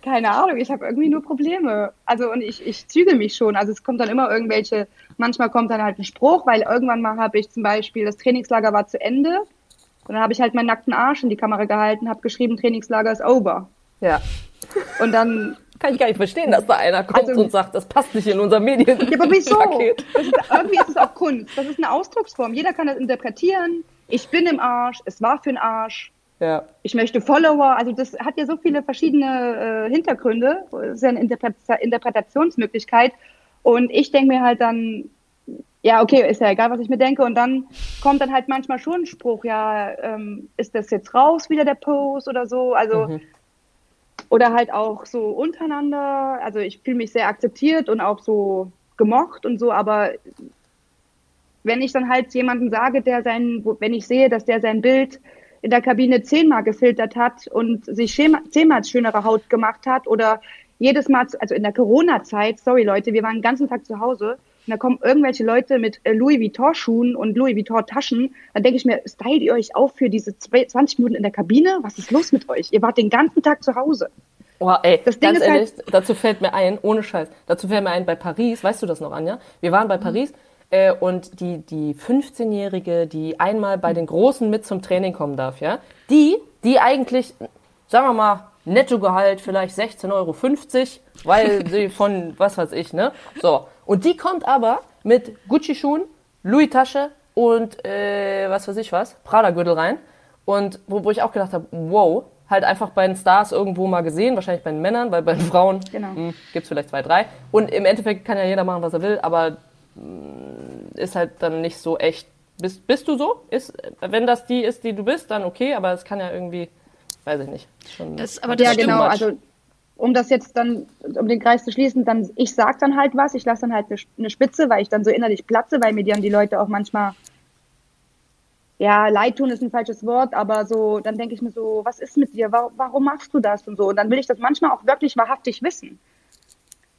keine Ahnung, ich habe irgendwie nur Probleme. Also, und ich, ich zügel mich schon. Also, es kommt dann immer irgendwelche, manchmal kommt dann halt ein Spruch, weil irgendwann mal habe ich zum Beispiel, das Trainingslager war zu Ende. Und dann habe ich halt meinen nackten Arsch in die Kamera gehalten, habe geschrieben, Trainingslager ist over. Ja. Und dann Kann ich gar nicht verstehen, dass da einer kommt Also- und sagt, das passt nicht in unser Medien. Ja, aber wieso? Ist, irgendwie ist es auch Kunst. Das ist eine Ausdrucksform. Jeder kann das interpretieren. Ich bin im Arsch. Es war für den Arsch. Ja. Ich möchte Follower. Also das hat ja so viele verschiedene äh, Hintergründe. Das ist ja eine Interpre Interpretationsmöglichkeit. Und ich denke mir halt dann, ja, okay, ist ja egal, was ich mir denke. Und dann kommt dann halt manchmal schon ein Spruch, ja, ähm, ist das jetzt raus wieder der Post oder so? Also Mhm. oder halt auch so untereinander. Also ich fühle mich sehr akzeptiert und auch so gemocht und so, aber wenn ich dann halt jemanden sage, der sein, wenn ich sehe, dass der sein Bild in der Kabine zehnmal gefiltert hat und sich zehnmal schönere Haut gemacht hat oder jedes Mal, also in der Corona-Zeit, sorry Leute, wir waren den ganzen Tag zu Hause und da kommen irgendwelche Leute mit äh, Louis Vuitton-Schuhen und Louis Vuitton-Taschen, dann denke ich mir, stylt ihr euch auf für diese zwei- 20 Minuten in der Kabine? Was ist los mit euch? Ihr wart den ganzen Tag zu Hause. Oh, ey, Das Ding ganz ist halt- ehrlich, dazu fällt mir ein, ohne Scheiß, dazu fällt mir ein, bei Paris, weißt du das noch, Anja? Wir waren bei Mhm. Paris äh, und die, die 15-Jährige, die einmal bei den Großen mit zum Training kommen darf, ja, die, die eigentlich, sagen wir mal, Nettogehalt vielleicht 16,50 Euro, weil [LAUGHS] sie von, was weiß ich, ne? So. Und die kommt aber mit Gucci-Schuhen, Louis-Tasche und, äh, was weiß ich was, Prada-Gürtel rein. Und wo, wo ich auch gedacht habe, wow, halt einfach bei den Stars irgendwo mal gesehen, wahrscheinlich bei den Männern, weil bei den Frauen Genau. hm, gibt's vielleicht zwei, drei. Und im Endeffekt kann ja jeder machen, was er will, aber mh, ist halt dann nicht so echt. Bist, bist du so? Ist, wenn das die ist, die du bist, dann okay, aber es kann ja irgendwie, weiß ich nicht. Schon, Das- aber das ja, genau. much. Also um das jetzt dann, um den Kreis zu schließen, dann ich sag dann halt was, ich lasse dann halt eine, Spitze, weil ich dann so innerlich platze, weil mir dann die Leute auch manchmal ja, leid tun ist ein falsches Wort, aber so, dann denke ich mir so, was ist mit dir? Warum, warum machst du das und so? Und dann will ich das manchmal auch wirklich wahrhaftig wissen.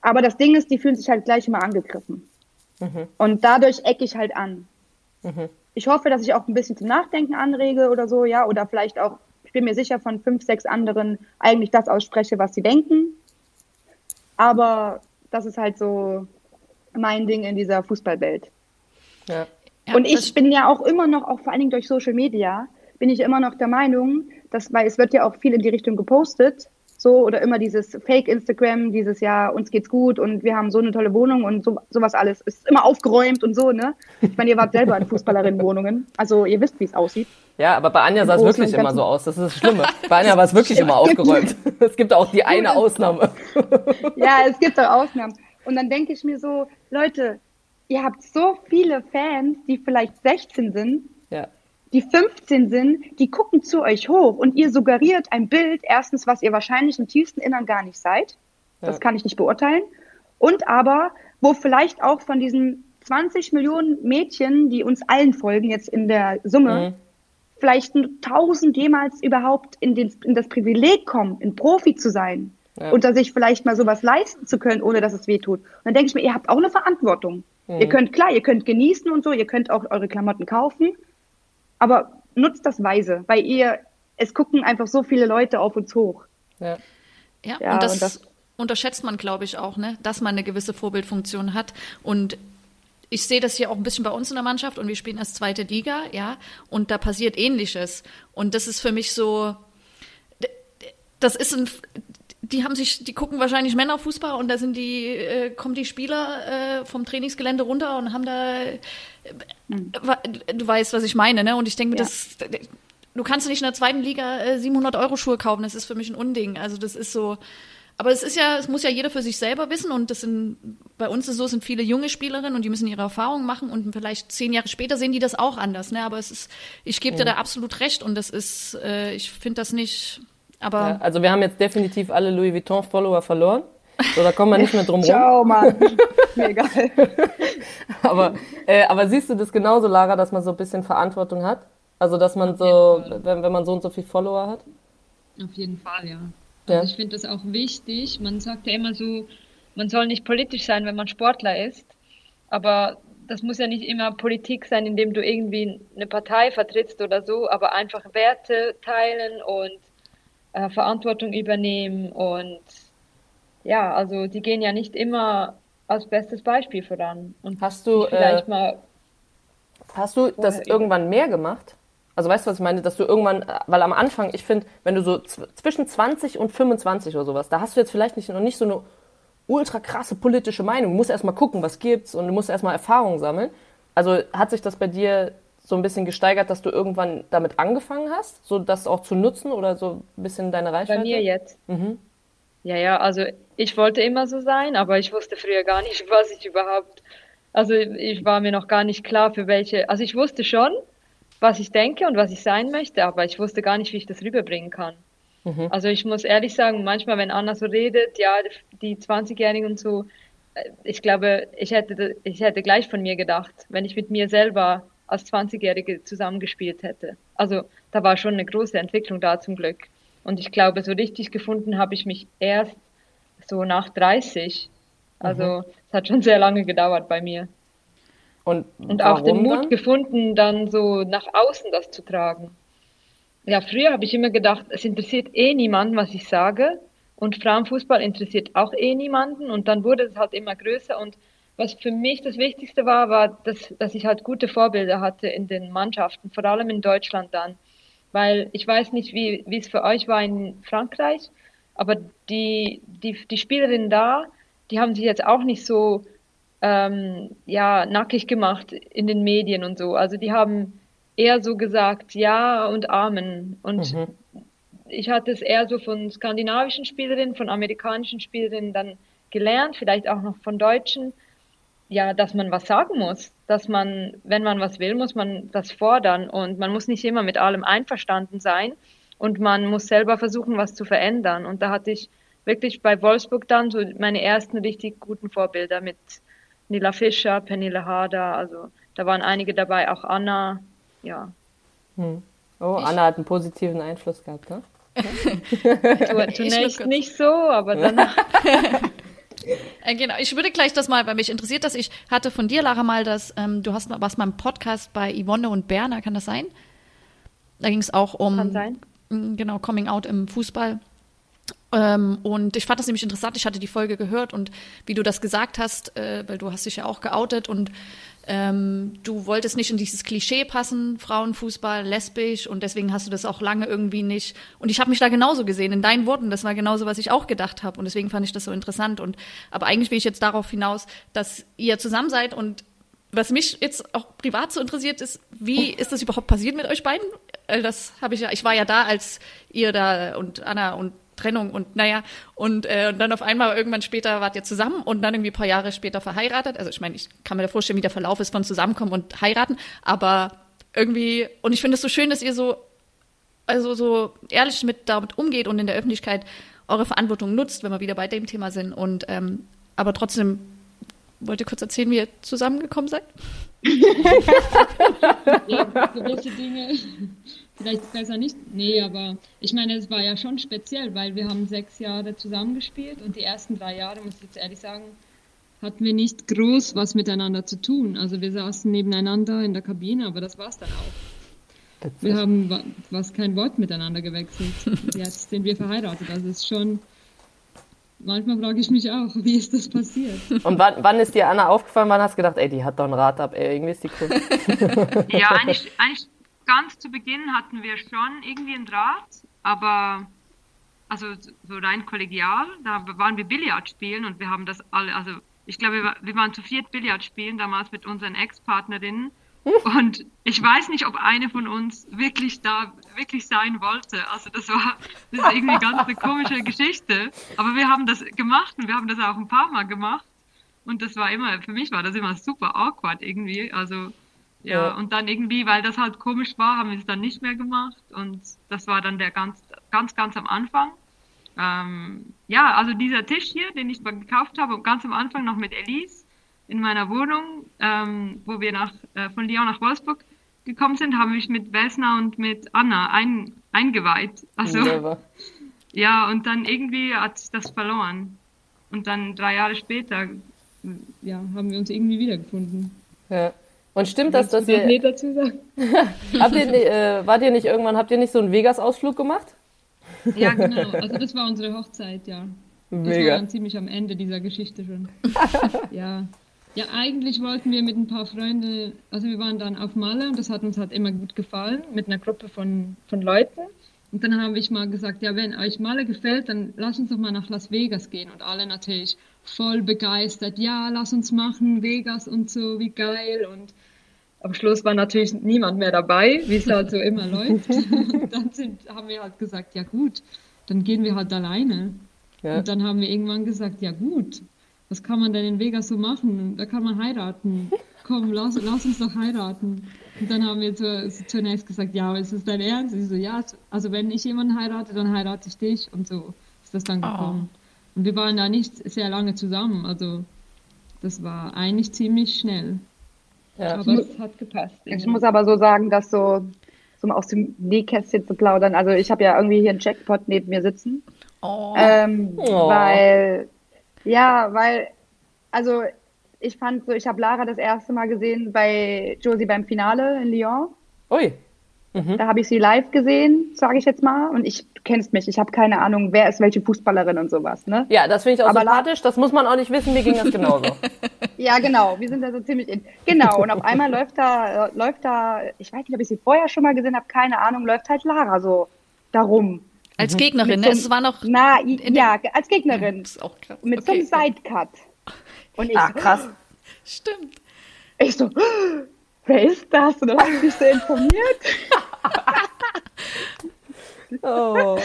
Aber das Ding ist, die fühlen sich halt gleich immer angegriffen. Und dadurch ecke ich halt an. Ich hoffe, dass ich auch ein bisschen zum Nachdenken anrege oder so, ja, oder vielleicht auch, ich bin mir sicher, von fünf, sechs anderen eigentlich das ausspreche, was sie denken. Aber das ist halt so mein Ding in dieser Fußballwelt. ja. Ja, und ich bin ja auch immer noch, auch vor allen Dingen durch Social Media, bin ich immer noch der Meinung, dass, weil es wird ja auch viel in die Richtung gepostet, so oder immer dieses Fake Instagram, dieses Jahr uns geht's gut und wir haben so eine tolle Wohnung und so, sowas alles. Es ist immer aufgeräumt und so, ne? Ich meine, ihr wart selber in Fußballerinnenwohnungen, also ihr wisst, wie es aussieht. Ja, aber bei Anja sah es wirklich immer so aus. Das ist das Schlimme. Bei Anja [LAUGHS] war es wirklich immer aufgeräumt. [LAUGHS] Es gibt auch die eine Ausnahme. [LAUGHS] Ja, es gibt auch Ausnahmen. Und dann denke ich mir so, Leute, ihr habt so viele Fans, die vielleicht 16 sind, Ja. Die 15 sind, die gucken zu euch hoch und ihr suggeriert ein Bild, erstens, was ihr wahrscheinlich im tiefsten Innern gar nicht seid. Das Ja. kann ich nicht beurteilen. Und aber, wo vielleicht auch von diesen 20 Millionen Mädchen, die uns allen folgen, jetzt in der Summe, Mhm. vielleicht nur 1000 jemals überhaupt in, den, in das Privileg kommen, ein Profi zu sein. Ja. Und da sich vielleicht mal sowas leisten zu können, ohne dass es weh tut. Und dann denke ich mir, ihr habt auch eine Verantwortung. Ihr könnt, klar, ihr könnt genießen und so, ihr könnt auch eure Klamotten kaufen, aber nutzt das weise, weil ihr, es gucken einfach so viele Leute auf uns hoch. Ja. Ja, Ja, und das, und das- unterschätzt man, glaube ich, auch, ne? dass man eine gewisse Vorbildfunktion hat. Und ich sehe das hier auch ein bisschen bei uns in der Mannschaft und wir spielen erst zweite Liga, ja, und da passiert Ähnliches. Und das ist für mich so, das ist ein, die haben sich, die gucken wahrscheinlich Männerfußball und da sind die, äh, kommen die Spieler äh, vom Trainingsgelände runter und haben da, äh, wa- du weißt, was ich meine, ne? Und ich denke, mir, Ja. das, du kannst nicht in der zweiten Liga äh, 700 Euro Schuhe kaufen, das ist für mich ein Unding. Also das ist so, aber es ist ja, es muss ja jeder für sich selber wissen und das sind, bei uns ist so, es sind viele junge Spielerinnen und die müssen ihre Erfahrungen machen und vielleicht zehn Jahre später sehen die das auch anders, ne? Aber es ist, ich gebe dir da absolut recht und das ist, äh, ich finde das nicht, aber Ja, also wir haben jetzt definitiv alle Louis Vuitton-Follower verloren. So, da kommen wir nicht mehr drum rum. Ciao, Mann. [LAUGHS] Mir egal. Aber, äh, aber siehst du das genauso, Lara, dass man so ein bisschen Verantwortung hat? Also, dass man so, wenn, wenn man so und so viele Follower hat? Auf jeden Fall, ja. Ja. Also ich finde das auch wichtig. Man sagt ja immer so, man soll nicht politisch sein, wenn man Sportler ist. Aber das muss ja nicht immer Politik sein, indem du irgendwie eine Partei vertrittst oder so, aber einfach Werte teilen und äh, Verantwortung übernehmen. Und ja, also die gehen ja nicht immer als bestes Beispiel voran. Und Hast du, vielleicht äh, mal Hast du das irgendwann mehr gemacht? Also weißt du, was ich meine? Dass du irgendwann, äh, weil am Anfang, ich finde, wenn du so zw- zwischen 20 und 25 oder sowas, da hast du jetzt vielleicht nicht, noch nicht so eine ultra krasse politische Meinung. Du musst erstmal gucken, was gibt's und du musst erstmal Erfahrung sammeln. Also hat sich das bei dir so ein bisschen gesteigert, dass du irgendwann damit angefangen hast, so das auch zu nutzen oder so ein bisschen deine Reichweite? Bei mir jetzt. Mhm. Ja, ja, also ich wollte immer so sein, aber ich wusste früher gar nicht, [LAUGHS] was ich überhaupt, also ich war mir noch gar nicht klar, für welche, also ich wusste schon, was ich denke und was ich sein möchte, aber ich wusste gar nicht, wie ich das rüberbringen kann. Also ich muss ehrlich sagen, manchmal, wenn Anna so redet, ja, die 20-Jährigen und so, äh, ich glaube, ich hätte, ich hätte gleich von mir gedacht, wenn ich mit mir selber als 20-Jährige zusammengespielt hätte. Also da war schon eine große Entwicklung da zum Glück. Und ich glaube, so richtig gefunden habe ich mich erst so nach 30. Also es hat schon sehr lange gedauert bei mir. Und, Und auch den Mut dann? gefunden, dann so nach außen das zu tragen. Ja, früher habe ich immer gedacht, es interessiert eh niemanden, was ich sage. Und Frauenfußball interessiert auch eh niemanden. Und dann wurde es halt immer größer. Und was für mich das Wichtigste war, war, dass, dass ich halt gute Vorbilder hatte in den Mannschaften, vor allem in Deutschland dann. Weil ich weiß nicht, wie, wie es für euch war in Frankreich, aber die, die, die Spielerinnen da, die haben sich jetzt auch nicht so ähm, ja, nackig gemacht in den Medien und so. Also die haben eher so gesagt, ja und Amen. Und Mhm. ich hatte es eher so von skandinavischen Spielerinnen, von amerikanischen Spielerinnen dann gelernt, vielleicht auch noch von Deutschen, ja, dass man was sagen muss, dass man, wenn man was will, muss man das fordern. Und man muss nicht immer mit allem einverstanden sein. Und man muss selber versuchen, was zu verändern. Und da hatte ich wirklich bei Wolfsburg dann so meine ersten richtig guten Vorbilder mit Nila Fischer, Pernille Harder, also da waren einige dabei, auch Anna, ja. Oh, Anna hat einen positiven Einfluss gehabt, ne? [LAUGHS] [LAUGHS] Zu- Zunächst nicht so, aber danach [LAUGHS] Äh, genau, ich würde gleich das mal, weil mich interessiert das, ich hatte von dir, Lara, mal das, ähm, du hast mal was mal im Podcast bei Yvonne und Berner, kann das sein? Da ging es auch um, kann sein. Mm, genau, Coming Out im Fußball. Ähm, und ich fand das nämlich interessant, ich hatte die Folge gehört und wie du das gesagt hast, äh, weil du hast dich ja auch geoutet und ähm, du wolltest nicht in dieses Klischee passen, Frauenfußball, lesbisch und deswegen hast du das auch lange irgendwie nicht. Und ich habe mich da genauso gesehen, in deinen Worten, das war genauso, was ich auch gedacht habe und deswegen fand ich das so interessant. Und aber eigentlich will ich jetzt darauf hinaus, dass ihr zusammen seid und was mich jetzt auch privat so interessiert ist, wie ist das überhaupt passiert mit euch beiden? Das habe ich ja, ich war ja da, als ihr da und Anna und Trennung und naja, und, äh, und dann auf einmal irgendwann später wart ihr zusammen und dann irgendwie ein paar Jahre später verheiratet. Also ich meine, ich kann mir da vorstellen, wie der Verlauf ist von Zusammenkommen und heiraten, aber irgendwie, und ich finde es so schön, dass ihr so, also so ehrlich mit damit umgeht und in der Öffentlichkeit eure Verantwortung nutzt, wenn wir wieder bei dem Thema sind. Und ähm, aber trotzdem wollt ihr kurz erzählen, wie ihr zusammengekommen seid? [LAUGHS] ja, gewisse Dinge vielleicht besser nicht. Nee, aber ich meine, es war ja schon speziell, weil wir haben sechs Jahre zusammengespielt und die ersten drei Jahre, muss ich jetzt ehrlich sagen, hatten wir nicht groß was miteinander zu tun. Also wir saßen nebeneinander in der Kabine, aber das war es dann auch. Wir haben was kein Wort miteinander gewechselt. [LAUGHS] Jetzt sind wir verheiratet. Also es ist schon. Manchmal frage ich mich auch, wie ist das passiert? Und wann, wann ist dir Anna aufgefallen? Wann hast du gedacht, ey, die hat doch ein Rad ab, ey, irgendwie ist die cool. [LAUGHS] ja, eigentlich, eigentlich ganz zu Beginn hatten wir schon irgendwie einen Draht, aber also so rein kollegial, da waren wir Billard spielen und wir haben das alle, also ich glaube, wir, waren zu viert Billard spielen, damals mit unseren Ex-Partnerinnen. Und ich weiß nicht, ob eine von uns wirklich da wirklich sein wollte. Also das war das ist irgendwie ganz eine komische Geschichte. Aber wir haben das gemacht und wir haben das auch ein paar Mal gemacht. Und das war immer, für mich war das immer super awkward irgendwie. Also ja, und dann irgendwie, weil das halt komisch war, haben wir es dann nicht mehr gemacht und das war dann der ganz, ganz, ganz am Anfang. Ähm, ja, also dieser Tisch hier, den ich gekauft habe, ganz am Anfang noch mit Elise in meiner Wohnung, ähm, wo wir nach, äh, von Lyon nach Wolfsburg gekommen sind, habe ich mit Vesna und mit Anna ein, eingeweiht. Also, [LAUGHS] ja, und dann irgendwie hat sich das verloren. Und dann drei Jahre später, ja, haben wir uns irgendwie wiedergefunden. Ja. Und stimmt das, dass ihr. Nee dazu sagen? [LAUGHS] habt ihr, äh, wart ihr nicht irgendwann, habt ihr nicht so einen Vegas-Ausflug gemacht? Ja, genau. Also das war unsere Hochzeit, ja. Mega. Das war dann ziemlich am Ende dieser Geschichte schon. [LAUGHS] ja. Ja, eigentlich wollten wir mit ein paar Freunden, also wir waren dann auf Malle und das hat uns halt immer gut gefallen, mit einer Gruppe von, von Leuten. Und dann habe ich mal gesagt, ja, wenn euch Malle gefällt, dann lass uns doch mal nach Las Vegas gehen. Und alle natürlich voll begeistert, ja, lass uns machen, Vegas und so, wie geil. Und am Schluss war natürlich niemand mehr dabei, wie es halt so immer [LAUGHS] läuft. [LAUGHS] Dann sind, haben wir halt gesagt, ja gut, dann gehen wir halt alleine. Ja. Und dann haben wir irgendwann gesagt, ja gut, was kann man denn in Vegas so machen? Da kann man heiraten. Komm, lass, lass uns doch heiraten. Und dann haben wir zu, zunächst gesagt, ja, ist das dein Ernst? Ich so, ja, also wenn ich jemanden heirate, dann heirate ich dich. Und so ist das dann oh. gekommen. Oh. Und wir waren da nicht sehr lange zusammen. Also das war eigentlich ziemlich schnell. Ja. Aber es hat gepasst. Ich muss aber so sagen, dass so, so aus dem Nähkästchen zu plaudern. Also ich habe ja irgendwie hier einen Jackpot neben mir sitzen. Oh. Ähm, oh. Weil, ja, weil, also ich fand so, ich habe Lara das erste Mal gesehen bei Josie beim Finale in Lyon. Ui. Mhm. Da habe ich sie live gesehen, sage ich jetzt mal. Und ich, du kennst mich, ich habe keine Ahnung, wer ist welche Fußballerin und sowas. Ne? Ja, das finde ich auch Aber sympathisch. Das muss man auch nicht wissen, mir ging das genauso. [LAUGHS] ja, genau. Wir sind da so ziemlich in. Genau. Und auf einmal läuft da, äh, läuft da, ich weiß nicht, ob ich sie vorher schon mal gesehen habe, keine Ahnung, läuft halt Lara so darum. Als Gegnerin, ne? So, es war noch. Na, ja, als Gegnerin. Das ist auch krass. Mit okay. so einem Sidecut. Und ich ah, krass. Stimmt. Ich so, wer ist das? Und dann habe ich mich so informiert. oh.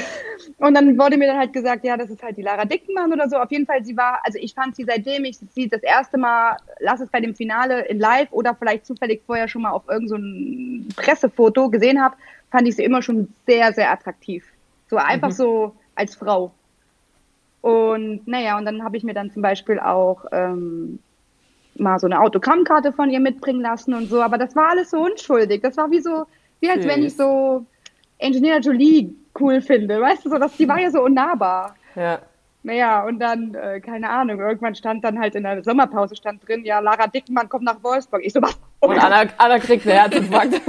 Und dann wurde mir dann halt gesagt, ja, das ist halt die Lara Dickmann oder so. Auf jeden Fall, sie war, also ich fand sie seitdem ich sie das erste Mal, lass es bei dem Finale in live oder vielleicht zufällig vorher schon mal auf irgendein so Pressefoto gesehen habe, fand ich sie immer schon sehr, sehr attraktiv. So einfach mhm. so als Frau. Und naja, und dann habe ich mir dann zum Beispiel auch ähm, mal so eine Autogrammkarte von ihr mitbringen lassen und so, aber das war alles so unschuldig. Das war wie so, wie als wenn ich so Engineer Jolie cool finde, weißt du, so, dass die war ja so unnahbar. Ja. Naja, und dann, äh, keine Ahnung, irgendwann stand dann halt in der Sommerpause stand drin, ja, Lara Dickmann kommt nach Wolfsburg. Ich so, was? Oh und Anna, Anna kriegt einen [LAUGHS] Herzinfarkt.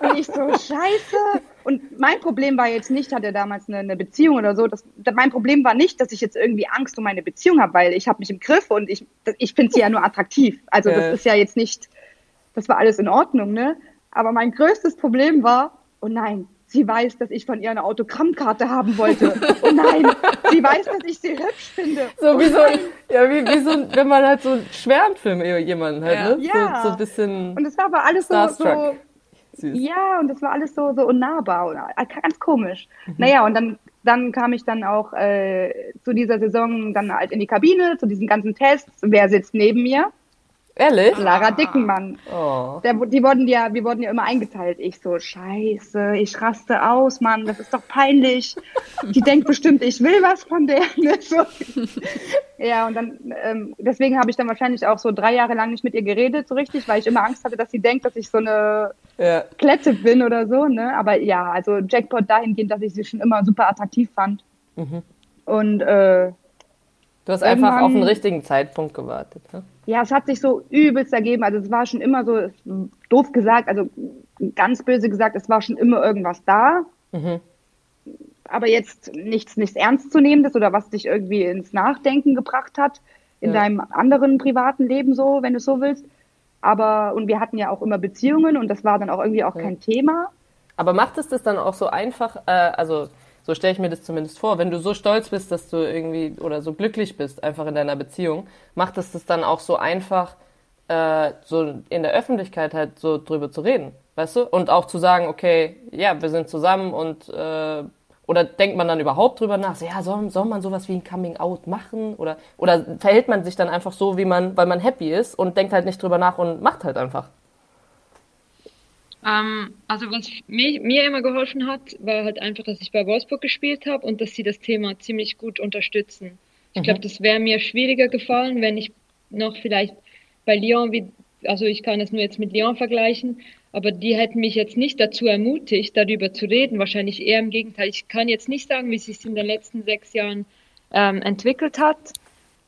und ich so, scheiße. Und mein Problem war jetzt nicht, hatte damals eine, eine Beziehung oder so. Das, mein Problem war nicht, dass ich jetzt irgendwie Angst um meine Beziehung habe, weil ich habe mich im Griff und ich, ich finde sie ja nur attraktiv. Also das ist ja jetzt nicht, das war alles in Ordnung, ne? Aber mein größtes Problem war, oh nein, sie weiß, dass ich von ihr eine Autogrammkarte haben wollte. Oh nein, sie weiß, dass ich sie hübsch finde. So oh wie so, ja, wie, wie so, wenn man halt so schwärmt für jemanden halt, Ja. ne? Ja. So, so ein bisschen. Und es war aber alles so, so. Süß. Ja, und das war alles so, so unnahbar und äh, ganz komisch. Mhm. Naja, und dann, dann kam ich dann auch äh, zu dieser Saison dann halt in die Kabine, zu diesen ganzen Tests. Wer sitzt neben mir? Ehrlich? Lara Dickenmann. Oh. Der, die wurden ja, wir wurden ja immer eingeteilt. Ich so, scheiße, ich raste aus, Mann, das ist doch peinlich. Die denkt bestimmt, ich will was von der. [LAUGHS] Ne? So. Ja, und dann, ähm, deswegen habe ich dann wahrscheinlich auch so drei Jahre lang nicht mit ihr geredet, so richtig, weil ich immer Angst hatte, dass sie denkt, dass ich so eine Ja. Klette bin oder so, ne? Aber ja, also Jackpot dahingehend, dass ich sie schon immer super attraktiv fand. Mhm. Und äh, Du hast einfach auf den richtigen Zeitpunkt gewartet. Ne? Ja, es hat sich so übelst ergeben. Also es war schon immer so, doof gesagt, also ganz böse gesagt, es war schon immer irgendwas da. Mhm. Aber jetzt nichts, nichts Ernstzunehmendes oder was dich irgendwie ins Nachdenken gebracht hat in Ja. deinem anderen privaten Leben so, wenn du es so willst. Aber, und wir hatten ja auch immer Beziehungen und das war dann auch irgendwie auch Ja. kein Thema. Aber macht es das dann auch so einfach, äh, also so stelle ich mir das zumindest vor, wenn du so stolz bist, dass du irgendwie oder so glücklich bist einfach in deiner Beziehung, macht es das dann auch so einfach, äh, so in der Öffentlichkeit halt so drüber zu reden, weißt du? Und auch zu sagen, okay, ja, wir sind zusammen und äh, oder denkt man dann überhaupt drüber nach? So, ja, soll, soll man sowas wie ein Coming Out machen? Oder, oder verhält man sich dann einfach so, wie man, weil man happy ist und denkt halt nicht drüber nach und macht halt einfach? Ähm, also was mir, mir immer geholfen hat, war halt einfach, dass ich bei Wolfsburg gespielt habe und dass sie das Thema ziemlich gut unterstützen. Ich glaube, das wäre mir schwieriger gefallen, wenn ich noch vielleicht bei Lyon, wie, also ich kann es nur jetzt mit Lyon vergleichen, aber die hätten mich jetzt nicht dazu ermutigt, darüber zu reden. Wahrscheinlich eher im Gegenteil. Ich kann jetzt nicht sagen, wie es sich in den letzten sechs Jahren ähm, entwickelt hat,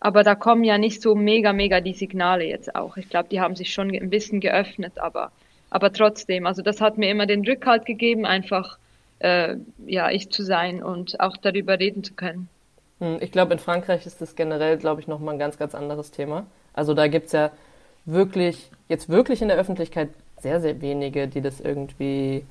aber da kommen ja nicht so mega, mega die Signale jetzt auch. Ich glaube, die haben sich schon ein bisschen geöffnet, aber aber trotzdem, also das hat mir immer den Rückhalt gegeben, einfach äh, ja ich zu sein und auch darüber reden zu können. Hm, Ich glaube, in Frankreich ist das generell, glaube ich, nochmal ein ganz, ganz anderes Thema. Also da gibt's ja wirklich, jetzt wirklich in der Öffentlichkeit sehr, sehr wenige, die das irgendwie,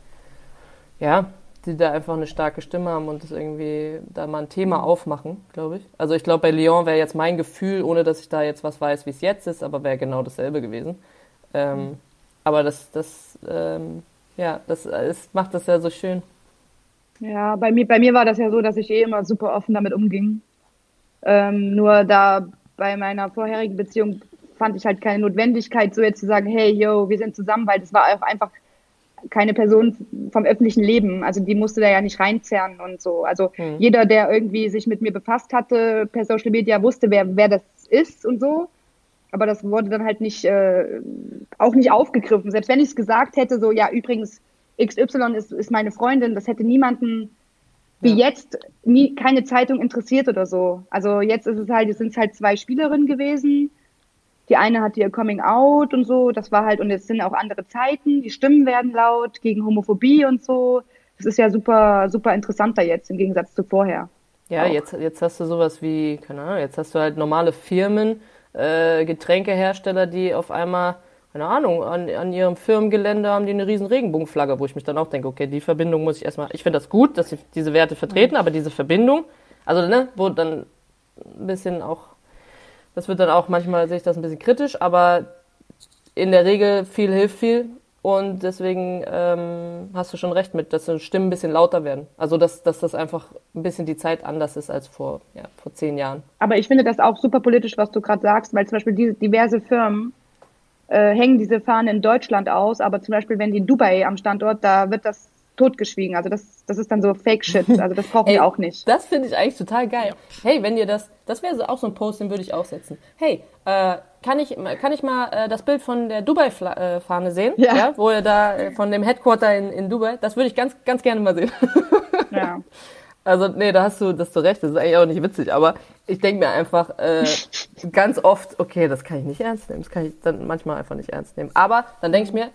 ja, die da einfach eine starke Stimme haben und das irgendwie da mal ein Thema aufmachen, glaube ich. Also ich glaube, bei Lyon wäre jetzt mein Gefühl, ohne dass ich da jetzt was weiß, wie es jetzt ist, aber wäre genau dasselbe gewesen. Ähm, aber das, das, ähm, ja, das, es macht das ja so schön. Ja, bei mir, bei mir war das ja so, dass ich eh immer super offen damit umging. Ähm, nur da bei meiner vorherigen Beziehung fand ich halt keine Notwendigkeit, so jetzt zu sagen, hey, yo, wir sind zusammen, weil das war auch einfach keine Person vom öffentlichen Leben. Also die musste da ja nicht reinzerren und so. Also Hm. jeder, der irgendwie sich mit mir befasst hatte per Social Media, wusste, wer, wer das ist und so. Aber das wurde dann halt nicht, äh, auch nicht aufgegriffen. Selbst wenn ich es gesagt hätte, so, ja, übrigens, XY ist, ist meine Freundin, das hätte niemanden wie Ja. jetzt nie keine Zeitung interessiert oder so. Also jetzt ist es halt, es sind halt zwei Spielerinnen gewesen. Die eine hat ihr Coming Out und so, das war halt, und jetzt sind auch andere Zeiten, die Stimmen werden laut gegen Homophobie und so. Das ist ja super, super interessanter jetzt im Gegensatz zu vorher. Ja, Auch. jetzt, jetzt hast du sowas wie, keine Ahnung, jetzt hast du halt normale Firmen, äh, Getränkehersteller, die auf einmal, keine Ahnung, an, an ihrem Firmengelände haben die eine riesen Regenbogenflagge, wo ich mich dann auch denke, okay, die Verbindung muss ich erstmal, ich finde das gut, dass sie diese Werte vertreten, aber diese Verbindung, also ne, wo dann ein bisschen auch, das wird dann auch manchmal, sehe ich das ein bisschen kritisch, aber in der Regel viel hilft viel und deswegen ähm, hast du schon recht mit, dass Stimmen ein bisschen lauter werden. Also dass, dass das einfach ein bisschen die Zeit anders ist als vor, ja, vor zehn Jahren. Aber ich finde das auch super politisch, was du gerade sagst, weil zum Beispiel diese diverse Firmen äh, hängen diese Fahne in Deutschland aus, aber zum Beispiel, wenn die in Dubai am Standort, da wird das totgeschwiegen. Also das, das ist dann so Fake-Shit. Also das brauchen [LAUGHS] Ey, wir auch nicht. Das finde ich eigentlich total geil. Hey, wenn ihr das, das wäre so auch so ein Post, den würde ich auch setzen. Hey, äh, kann ich, kann ich mal äh, das Bild von der Dubai-Fahne sehen? Ja. Wo ihr da äh, von dem Headquarter in, in Dubai, das würde ich ganz, ganz gerne mal sehen. [LAUGHS] Ja. Also, nee, da hast du, das du recht, das ist eigentlich auch nicht witzig, aber ich denke mir einfach äh, [LAUGHS] ganz oft, okay, das kann ich nicht ernst nehmen, das kann ich dann manchmal einfach nicht ernst nehmen. Aber dann denke ich mir,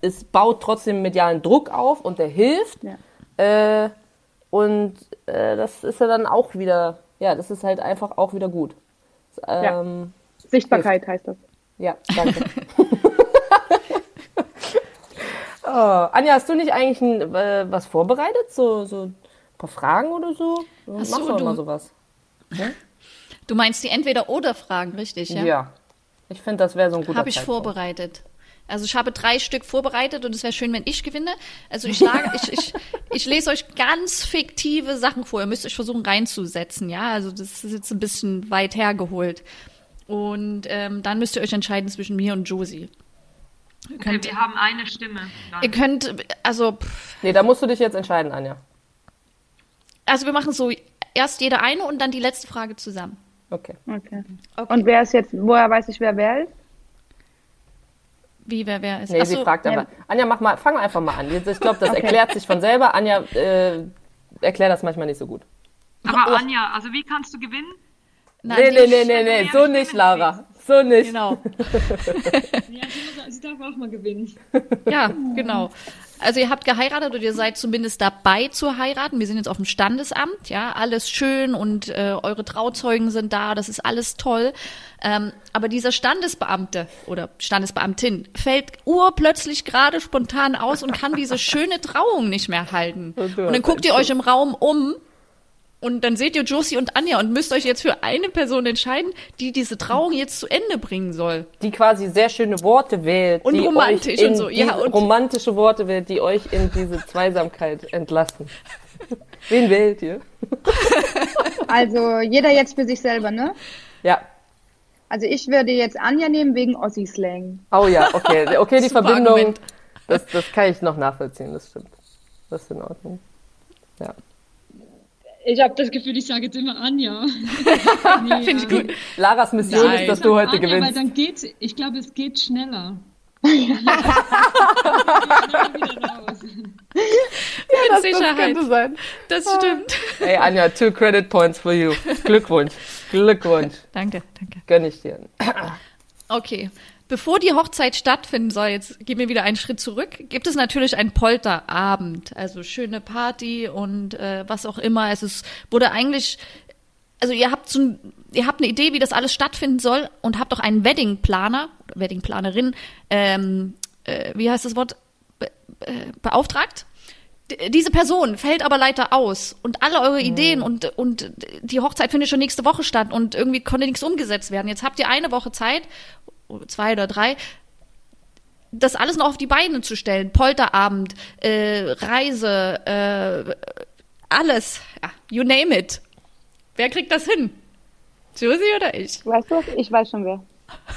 es baut trotzdem medialen Druck auf und der hilft. Ja. Äh, und äh, das ist ja dann auch wieder, ja, das ist halt einfach auch wieder gut. Ähm, Sichtbarkeit heißt das. ja. danke. [LAUGHS] [LAUGHS] Anja, hast du nicht eigentlich ein, äh, was vorbereitet? So, so ein paar Fragen oder so? Ach Machst so, du du- immer sowas? Du meinst die Entweder-Oder-Fragen, richtig, ja? Ja. Ich finde, das wäre so ein guter Habe ich Zeitpunkt. vorbereitet. Also ich habe drei Stück vorbereitet und es wäre schön, wenn ich gewinne. Also ich, lage, [LAUGHS] ich, ich, ich lese euch ganz fiktive Sachen vor. Ihr müsst euch versuchen reinzusetzen, ja. Also das ist jetzt ein bisschen weit hergeholt. Und ähm, dann müsst ihr euch entscheiden zwischen mir und Josie. Ihr Okay, könnt, wir haben eine Stimme. Dann. ihr könnt also, pff, Nee, da musst du dich jetzt entscheiden, Anja. also wir machen so erst jede eine und dann die letzte Frage zusammen. Okay. Okay. Okay. Und wer ist jetzt, woher weiß ich, wer wer ist? Wie, wer, wer ist? Nee, Ach sie fragt ja. Anja, mach mal, fang einfach mal an. Ich glaube, das [LAUGHS] erklärt sich von selber. Anja äh, erklärt das manchmal nicht so gut. Aber Anja, also wie kannst du gewinnen? Nein, Nee, nee, nee, nee, nee, so nicht, Lara. So nicht. Genau. [LAUGHS] Ja, sie, sie darf auch mal gewinnen. Ja, genau. Also ihr habt geheiratet oder ihr seid zumindest dabei zu heiraten. Wir sind jetzt auf dem Standesamt, ja, alles schön und äh, eure Trauzeugen sind da, das ist alles toll. Ähm, aber dieser Standesbeamte oder Standesbeamtin fällt urplötzlich gerade spontan aus und kann diese schöne Trauung nicht mehr halten. [LAUGHS] Und dann guckt ihr euch im Raum um und dann seht ihr Josie und Anja und müsst euch jetzt für eine Person entscheiden, die diese Trauung jetzt zu Ende bringen soll. Die quasi sehr schöne Worte wählt. Und die romantisch und so, ja, und- romantische Worte wählt, die euch in diese Zweisamkeit entlassen. Wen wählt ihr? [LAUGHS] Also jeder jetzt für sich selber, ne? Ja. Also ich würde jetzt Anja nehmen wegen Ossi-Slang. Oh ja, okay. [LAUGHS] Okay, die Verbindung, Argument. das, das kann ich noch nachvollziehen, das stimmt. Das ist in Ordnung. Ja. Ich habe das Gefühl, ich sage jetzt immer Anja. [LAUGHS] nee, Finde ich gut. Laras Mission Nein. ist, dass du heute Anja, weil gewinnst. dann geht, ich glaube, es geht schneller. [LAUGHS] Mit Sicherheit. sein. Das stimmt. Ey, Anja, two credit points for you. Glückwunsch. Glückwunsch. Danke, danke. Gönn ich dir. Okay. Bevor die Hochzeit stattfinden soll, jetzt gehen wir wieder einen Schritt zurück, gibt es natürlich einen Polterabend. Also schöne Party und äh, was auch immer. Es ist, wurde eigentlich, also ihr habt so ein, ihr habt eine Idee, wie das alles stattfinden soll und habt auch einen Weddingplaner, oder Weddingplanerin, ähm, äh, wie heißt das Wort, Be äh, beauftragt. D- Diese Person fällt aber leider aus und alle eure Ideen und, und die Hochzeit findet schon nächste Woche statt und irgendwie konnte nichts umgesetzt werden. Jetzt habt ihr eine Woche Zeit, zwei oder drei, das alles noch auf die Beine zu stellen. Polterabend, äh, Reise, äh, alles. Ja, you name it. Wer kriegt das hin? Josie oder ich? Weißt du was? Ich weiß schon wer.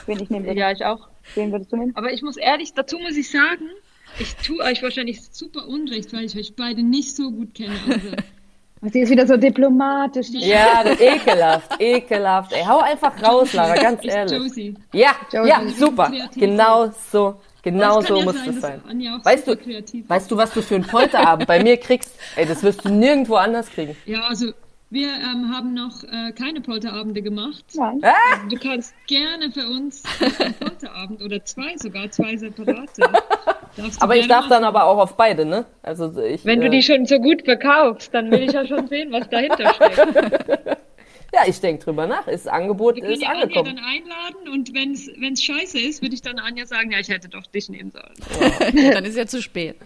Wen ich nehmen würde. Ja, ich auch. Wen würdest du nehmen? Aber ich muss ehrlich, dazu muss ich sagen, ich tue euch wahrscheinlich super unrecht, weil ich euch beide nicht so gut kenne. Also, Sie ist wieder so diplomatisch. Ja, das- ekelhaft, ekelhaft. Ey, hau einfach raus, Lara, ganz ich ehrlich. Josie. Ja, Josie. ja, super. Genau so, genau Das so ja muss sein, es dass sein. Weißt du, weißt du, was du für einen Polterabend bei mir kriegst? Ey, das wirst du nirgendwo anders kriegen. Ja, also wir ähm, haben noch äh, keine Polterabende gemacht. Nein. Ah! Du kannst gerne für uns einen Polterabend oder zwei sogar, zwei separate. [LAUGHS] Aber ich darf dann aber auch auf beide, ne? Also ich, Wenn du äh, die schon so gut verkaufst, dann will ich ja schon sehen, was dahinter steckt. [LAUGHS] Ja, ich denke drüber nach. Das Angebot Wir ist ja Anja angekommen. dann einladen und wenn es scheiße ist, würde ich dann Anja sagen, ja, ich hätte doch dich nehmen sollen. Dann ist ja zu spät. [LAUGHS]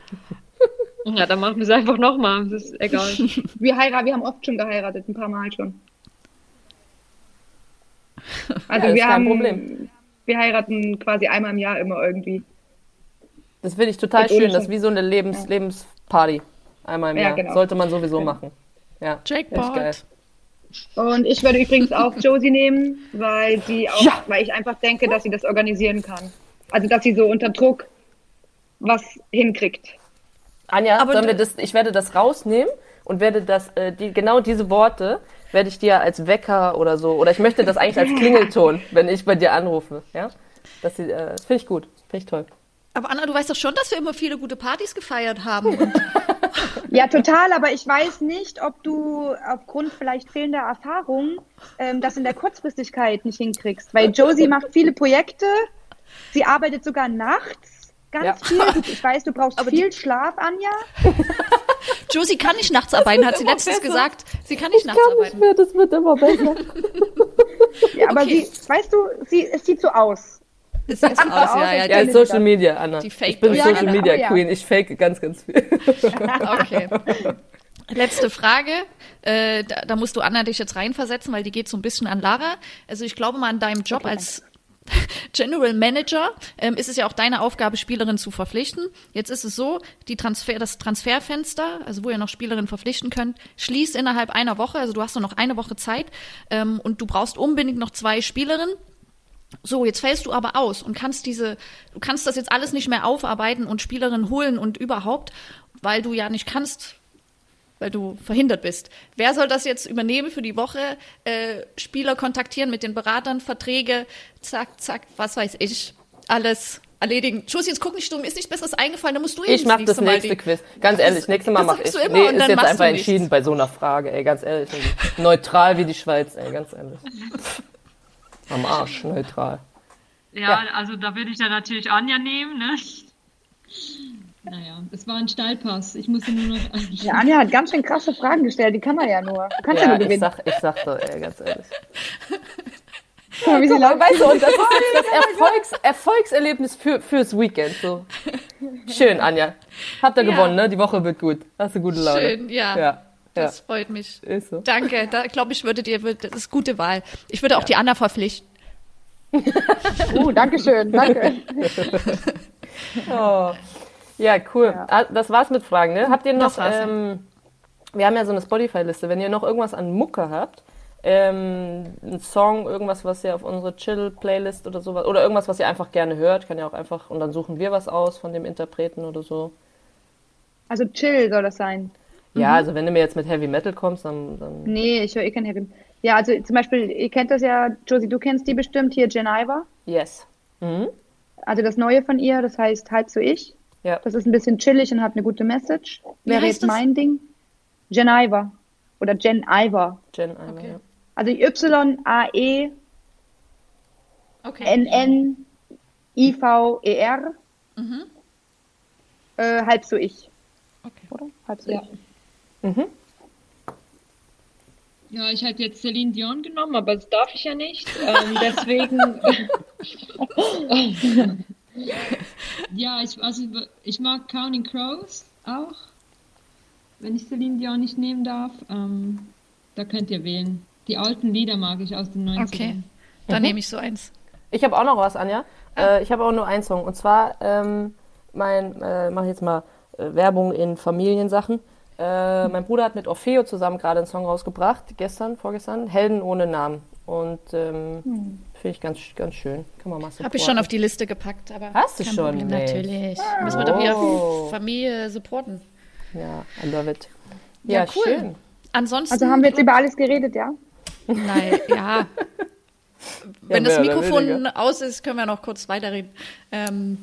Ja, dann machen wir es einfach nochmal. Das ist egal. [LAUGHS] Wir heiraten, wir haben oft schon geheiratet, ein paar Mal schon. Also Ja, ist wir kein haben, Problem. wir heiraten quasi einmal im Jahr immer irgendwie. Das finde ich total schön. Das ist wie so eine Lebens Lebensparty. Einmal im Ja, Jahr. genau. Sollte man sowieso machen. Ja, Jackpot. Und ich würde übrigens auch Josie nehmen, weil sie auch, Ja. weil ich einfach denke, dass sie das organisieren kann. Also dass sie so unter Druck was hinkriegt. Anja, Aber sollen wir das, ich werde das rausnehmen und werde das, äh, die, genau diese Worte werde ich dir als Wecker oder so, oder ich möchte das eigentlich als [LAUGHS] Klingelton, wenn ich bei dir anrufe, ja? Das, äh, das finde ich gut, finde ich toll. Aber Anna, du weißt doch schon, dass wir immer viele gute Partys gefeiert haben. Und Ja, total, aber ich weiß nicht, ob du aufgrund vielleicht fehlender Erfahrung ähm, das in der Kurzfristigkeit nicht hinkriegst. Weil Josie macht viele Projekte, sie arbeitet sogar nachts ganz Ja. viel. Ich weiß, du brauchst Aber viel Schlaf, Anja. [LAUGHS] Josie kann nicht nachts arbeiten, hat sie letztens besser. gesagt. Sie kann nicht nachts arbeiten. mehr, das wird immer besser. [LAUGHS] Ja, aber Okay. sie, weißt du, sie, es sieht so aus. [LAUGHS] Sieht so aus, ja, ja. Ja, Social Media, Anna. Die Fake ich bin Ja, Social genau, Media ja. Queen. Ich fake ganz, ganz viel. [LAUGHS] okay. Letzte Frage. Äh, da, da musst du Anna dich jetzt reinversetzen, weil die geht so ein bisschen an Lara. Also ich glaube mal an deinem Job Okay, als [LAUGHS] General Manager ähm, ist es ja auch deine Aufgabe, Spielerinnen zu verpflichten. Jetzt ist es so, die Transfer, das Transferfenster, also wo ihr noch Spielerinnen verpflichten könnt, schließt innerhalb einer Woche. Also du hast nur noch eine Woche Zeit ähm, und du brauchst unbedingt noch zwei Spielerinnen. So, jetzt fällst du aber aus und kannst diese, du kannst das jetzt alles nicht mehr aufarbeiten und Spielerinnen holen und überhaupt, weil du ja nicht kannst, weil du verhindert bist. Wer soll das jetzt übernehmen für die Woche? Äh, Spieler kontaktieren mit den Beratern, Verträge, zack, zack, was weiß ich, alles erledigen. Schuss, jetzt guck nicht dumm, ist nichts Besseres eingefallen, dann musst du eben Ich mach das Mal nächste die- Quiz. Ganz ehrlich, nächstes Mal Das mach ich. du Nee, und ist jetzt machst einfach du entschieden bei so einer Frage, ey, ganz ehrlich. Neutral wie die Schweiz, ey, ganz ehrlich. [LAUGHS] Am Arsch, neutral. Ja, Ja. also da würde ich dann natürlich Anja nehmen, ne? Naja, es war ein Steilpass. Ich musste nur noch. Ja, Anja hat ganz schön krasse Fragen gestellt, die kann man ja nur. Du kannst ja, Ja, nur ich gewinnen. sag, ich sag doch, ey, ganz ehrlich. Guck mal, wie sie lacht. weißt du, und das ist jetzt das Erfolgs Erfolgserlebnis für, fürs Weekend, so. Schön, Anja. Habt ihr Ja. gewonnen, ne? Die Woche wird gut. Hast du gute Laune. Schön, ja. Ja, ja. Das freut mich. Ist so. Danke, da glaube ich, würde dir, das ist gute Wahl. Ich würde auch die Anna verpflichten. [LAUGHS] Uh, danke schön, [LAUGHS] danke. Oh. Ja, cool. Ja. Ah, Das war's mit Fragen, ne? Habt ihr noch, ja. ähm, wir haben ja so eine Spotify-Liste, wenn ihr noch irgendwas an Mucke habt, ähm, ein Song, irgendwas, was ihr auf unsere Chill-Playlist oder sowas, oder irgendwas, was ihr einfach gerne hört, kann ja auch einfach, und dann suchen wir was aus von dem Interpreten oder so. Also chill soll das sein. Ja, Mhm. also wenn du mir jetzt mit Heavy Metal kommst, dann, dann Nee, ich höre eh kein Heavy. Ja, also zum Beispiel, ihr kennt das ja, Josie, du kennst die bestimmt, hier Geneva. yes. Mhm. Also das Neue von ihr, das heißt Halb so ich. Ja. Das ist ein bisschen chillig und hat eine gute Message. Wie Wäre heißt jetzt das? mein Ding. Geneva. Oder Gen Iver. Jen einmal, Okay. ja. Also Y-A-E-N-N-I-V-E-R. Okay. Mhm. Äh, halb so ich. okay. Oder? Halb so Ja. ich. Mhm. Ja, ich hätte jetzt Celine Dion genommen, aber das darf ich ja nicht. Ähm, [LAUGHS] deswegen. [LAUGHS] ja, ich, also, ich mag Counting Crows auch. Wenn ich Celine Dion nicht nehmen darf, ähm, da könnt ihr wählen. Die alten Lieder mag ich aus den 90ern. Okay, dann nehme ich so eins. Ich habe auch noch was, Anja. Äh, ich habe auch nur einen Song. Und zwar, ähm, mein, äh, mache jetzt mal äh, Werbung in Familiensachen. Äh, mein Bruder hat mit Orfeo zusammen gerade einen Song rausgebracht, gestern, vorgestern, Helden ohne Namen. Und ähm, finde ich ganz, ganz schön. Kann man mal Habe ich schon auf die Liste gepackt, aber Hast du schon? Problem, Nee. natürlich. Müssen wir doch wieder Oh. Familie supporten. Ja, I love it. Ja, Ja, cool. schön. Ansonsten. Also haben wir jetzt über alles geredet, ja? Nein, ja. [LAUGHS] Wenn Ja, das Mikrofon aus ist, können wir noch kurz weiterreden. Ähm,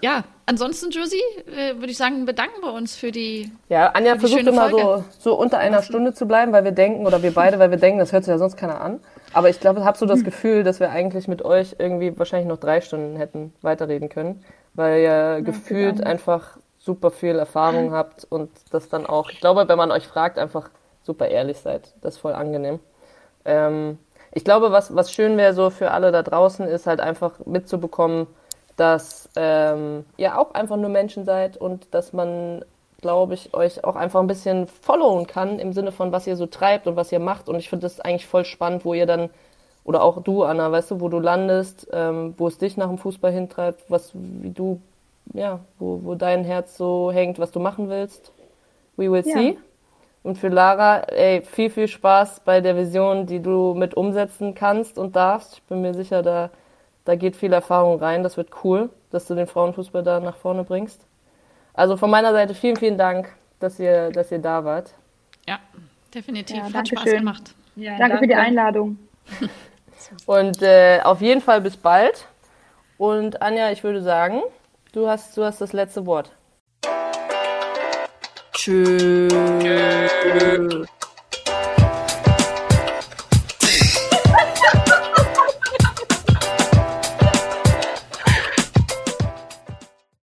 ja, ansonsten, Josie, äh, würde ich sagen, bedanken wir uns für die. Ja, Anja die versucht immer so, so unter einer Stunde zu bleiben, weil wir denken, oder wir beide, weil wir denken, das hört sich ja sonst keiner an. Aber ich glaube, ich habe so das Gefühl, dass wir eigentlich mit euch irgendwie wahrscheinlich noch drei Stunden hätten weiterreden können, weil ihr gefühlt einfach super viel Erfahrung habt und das dann auch, ich glaube, wenn man euch fragt, einfach super ehrlich seid. Das ist voll angenehm. Ähm, ich glaube, was, was schön wäre so für alle da draußen, ist halt einfach mitzubekommen, dass ähm, ihr auch einfach nur Menschen seid und dass man, glaube ich, euch auch einfach ein bisschen followen kann im Sinne von, was ihr so treibt und was ihr macht. Und ich finde das eigentlich voll spannend, wo ihr dann, oder auch du, Anna, weißt du, wo du landest, ähm, wo es dich nach dem Fußball hintreibt, was, wie du, ja, wo, wo dein Herz so hängt, was du machen willst. We will Ja. see. Und für Lara, ey, viel, viel Spaß bei der Vision, die du mit umsetzen kannst und darfst. Ich bin mir sicher, da, da geht viel Erfahrung rein. Das wird cool, dass du den Frauenfußball da nach vorne bringst. Also von meiner Seite vielen, vielen Dank, dass ihr, dass ihr da wart. Ja, definitiv. Ja, Hat danke Spaß schön. gemacht. Ja, Danke für die Einladung. [LAUGHS] Und äh, auf jeden Fall bis bald. Und Anja, ich würde sagen, du hast, du hast das letzte Wort. Tschüss.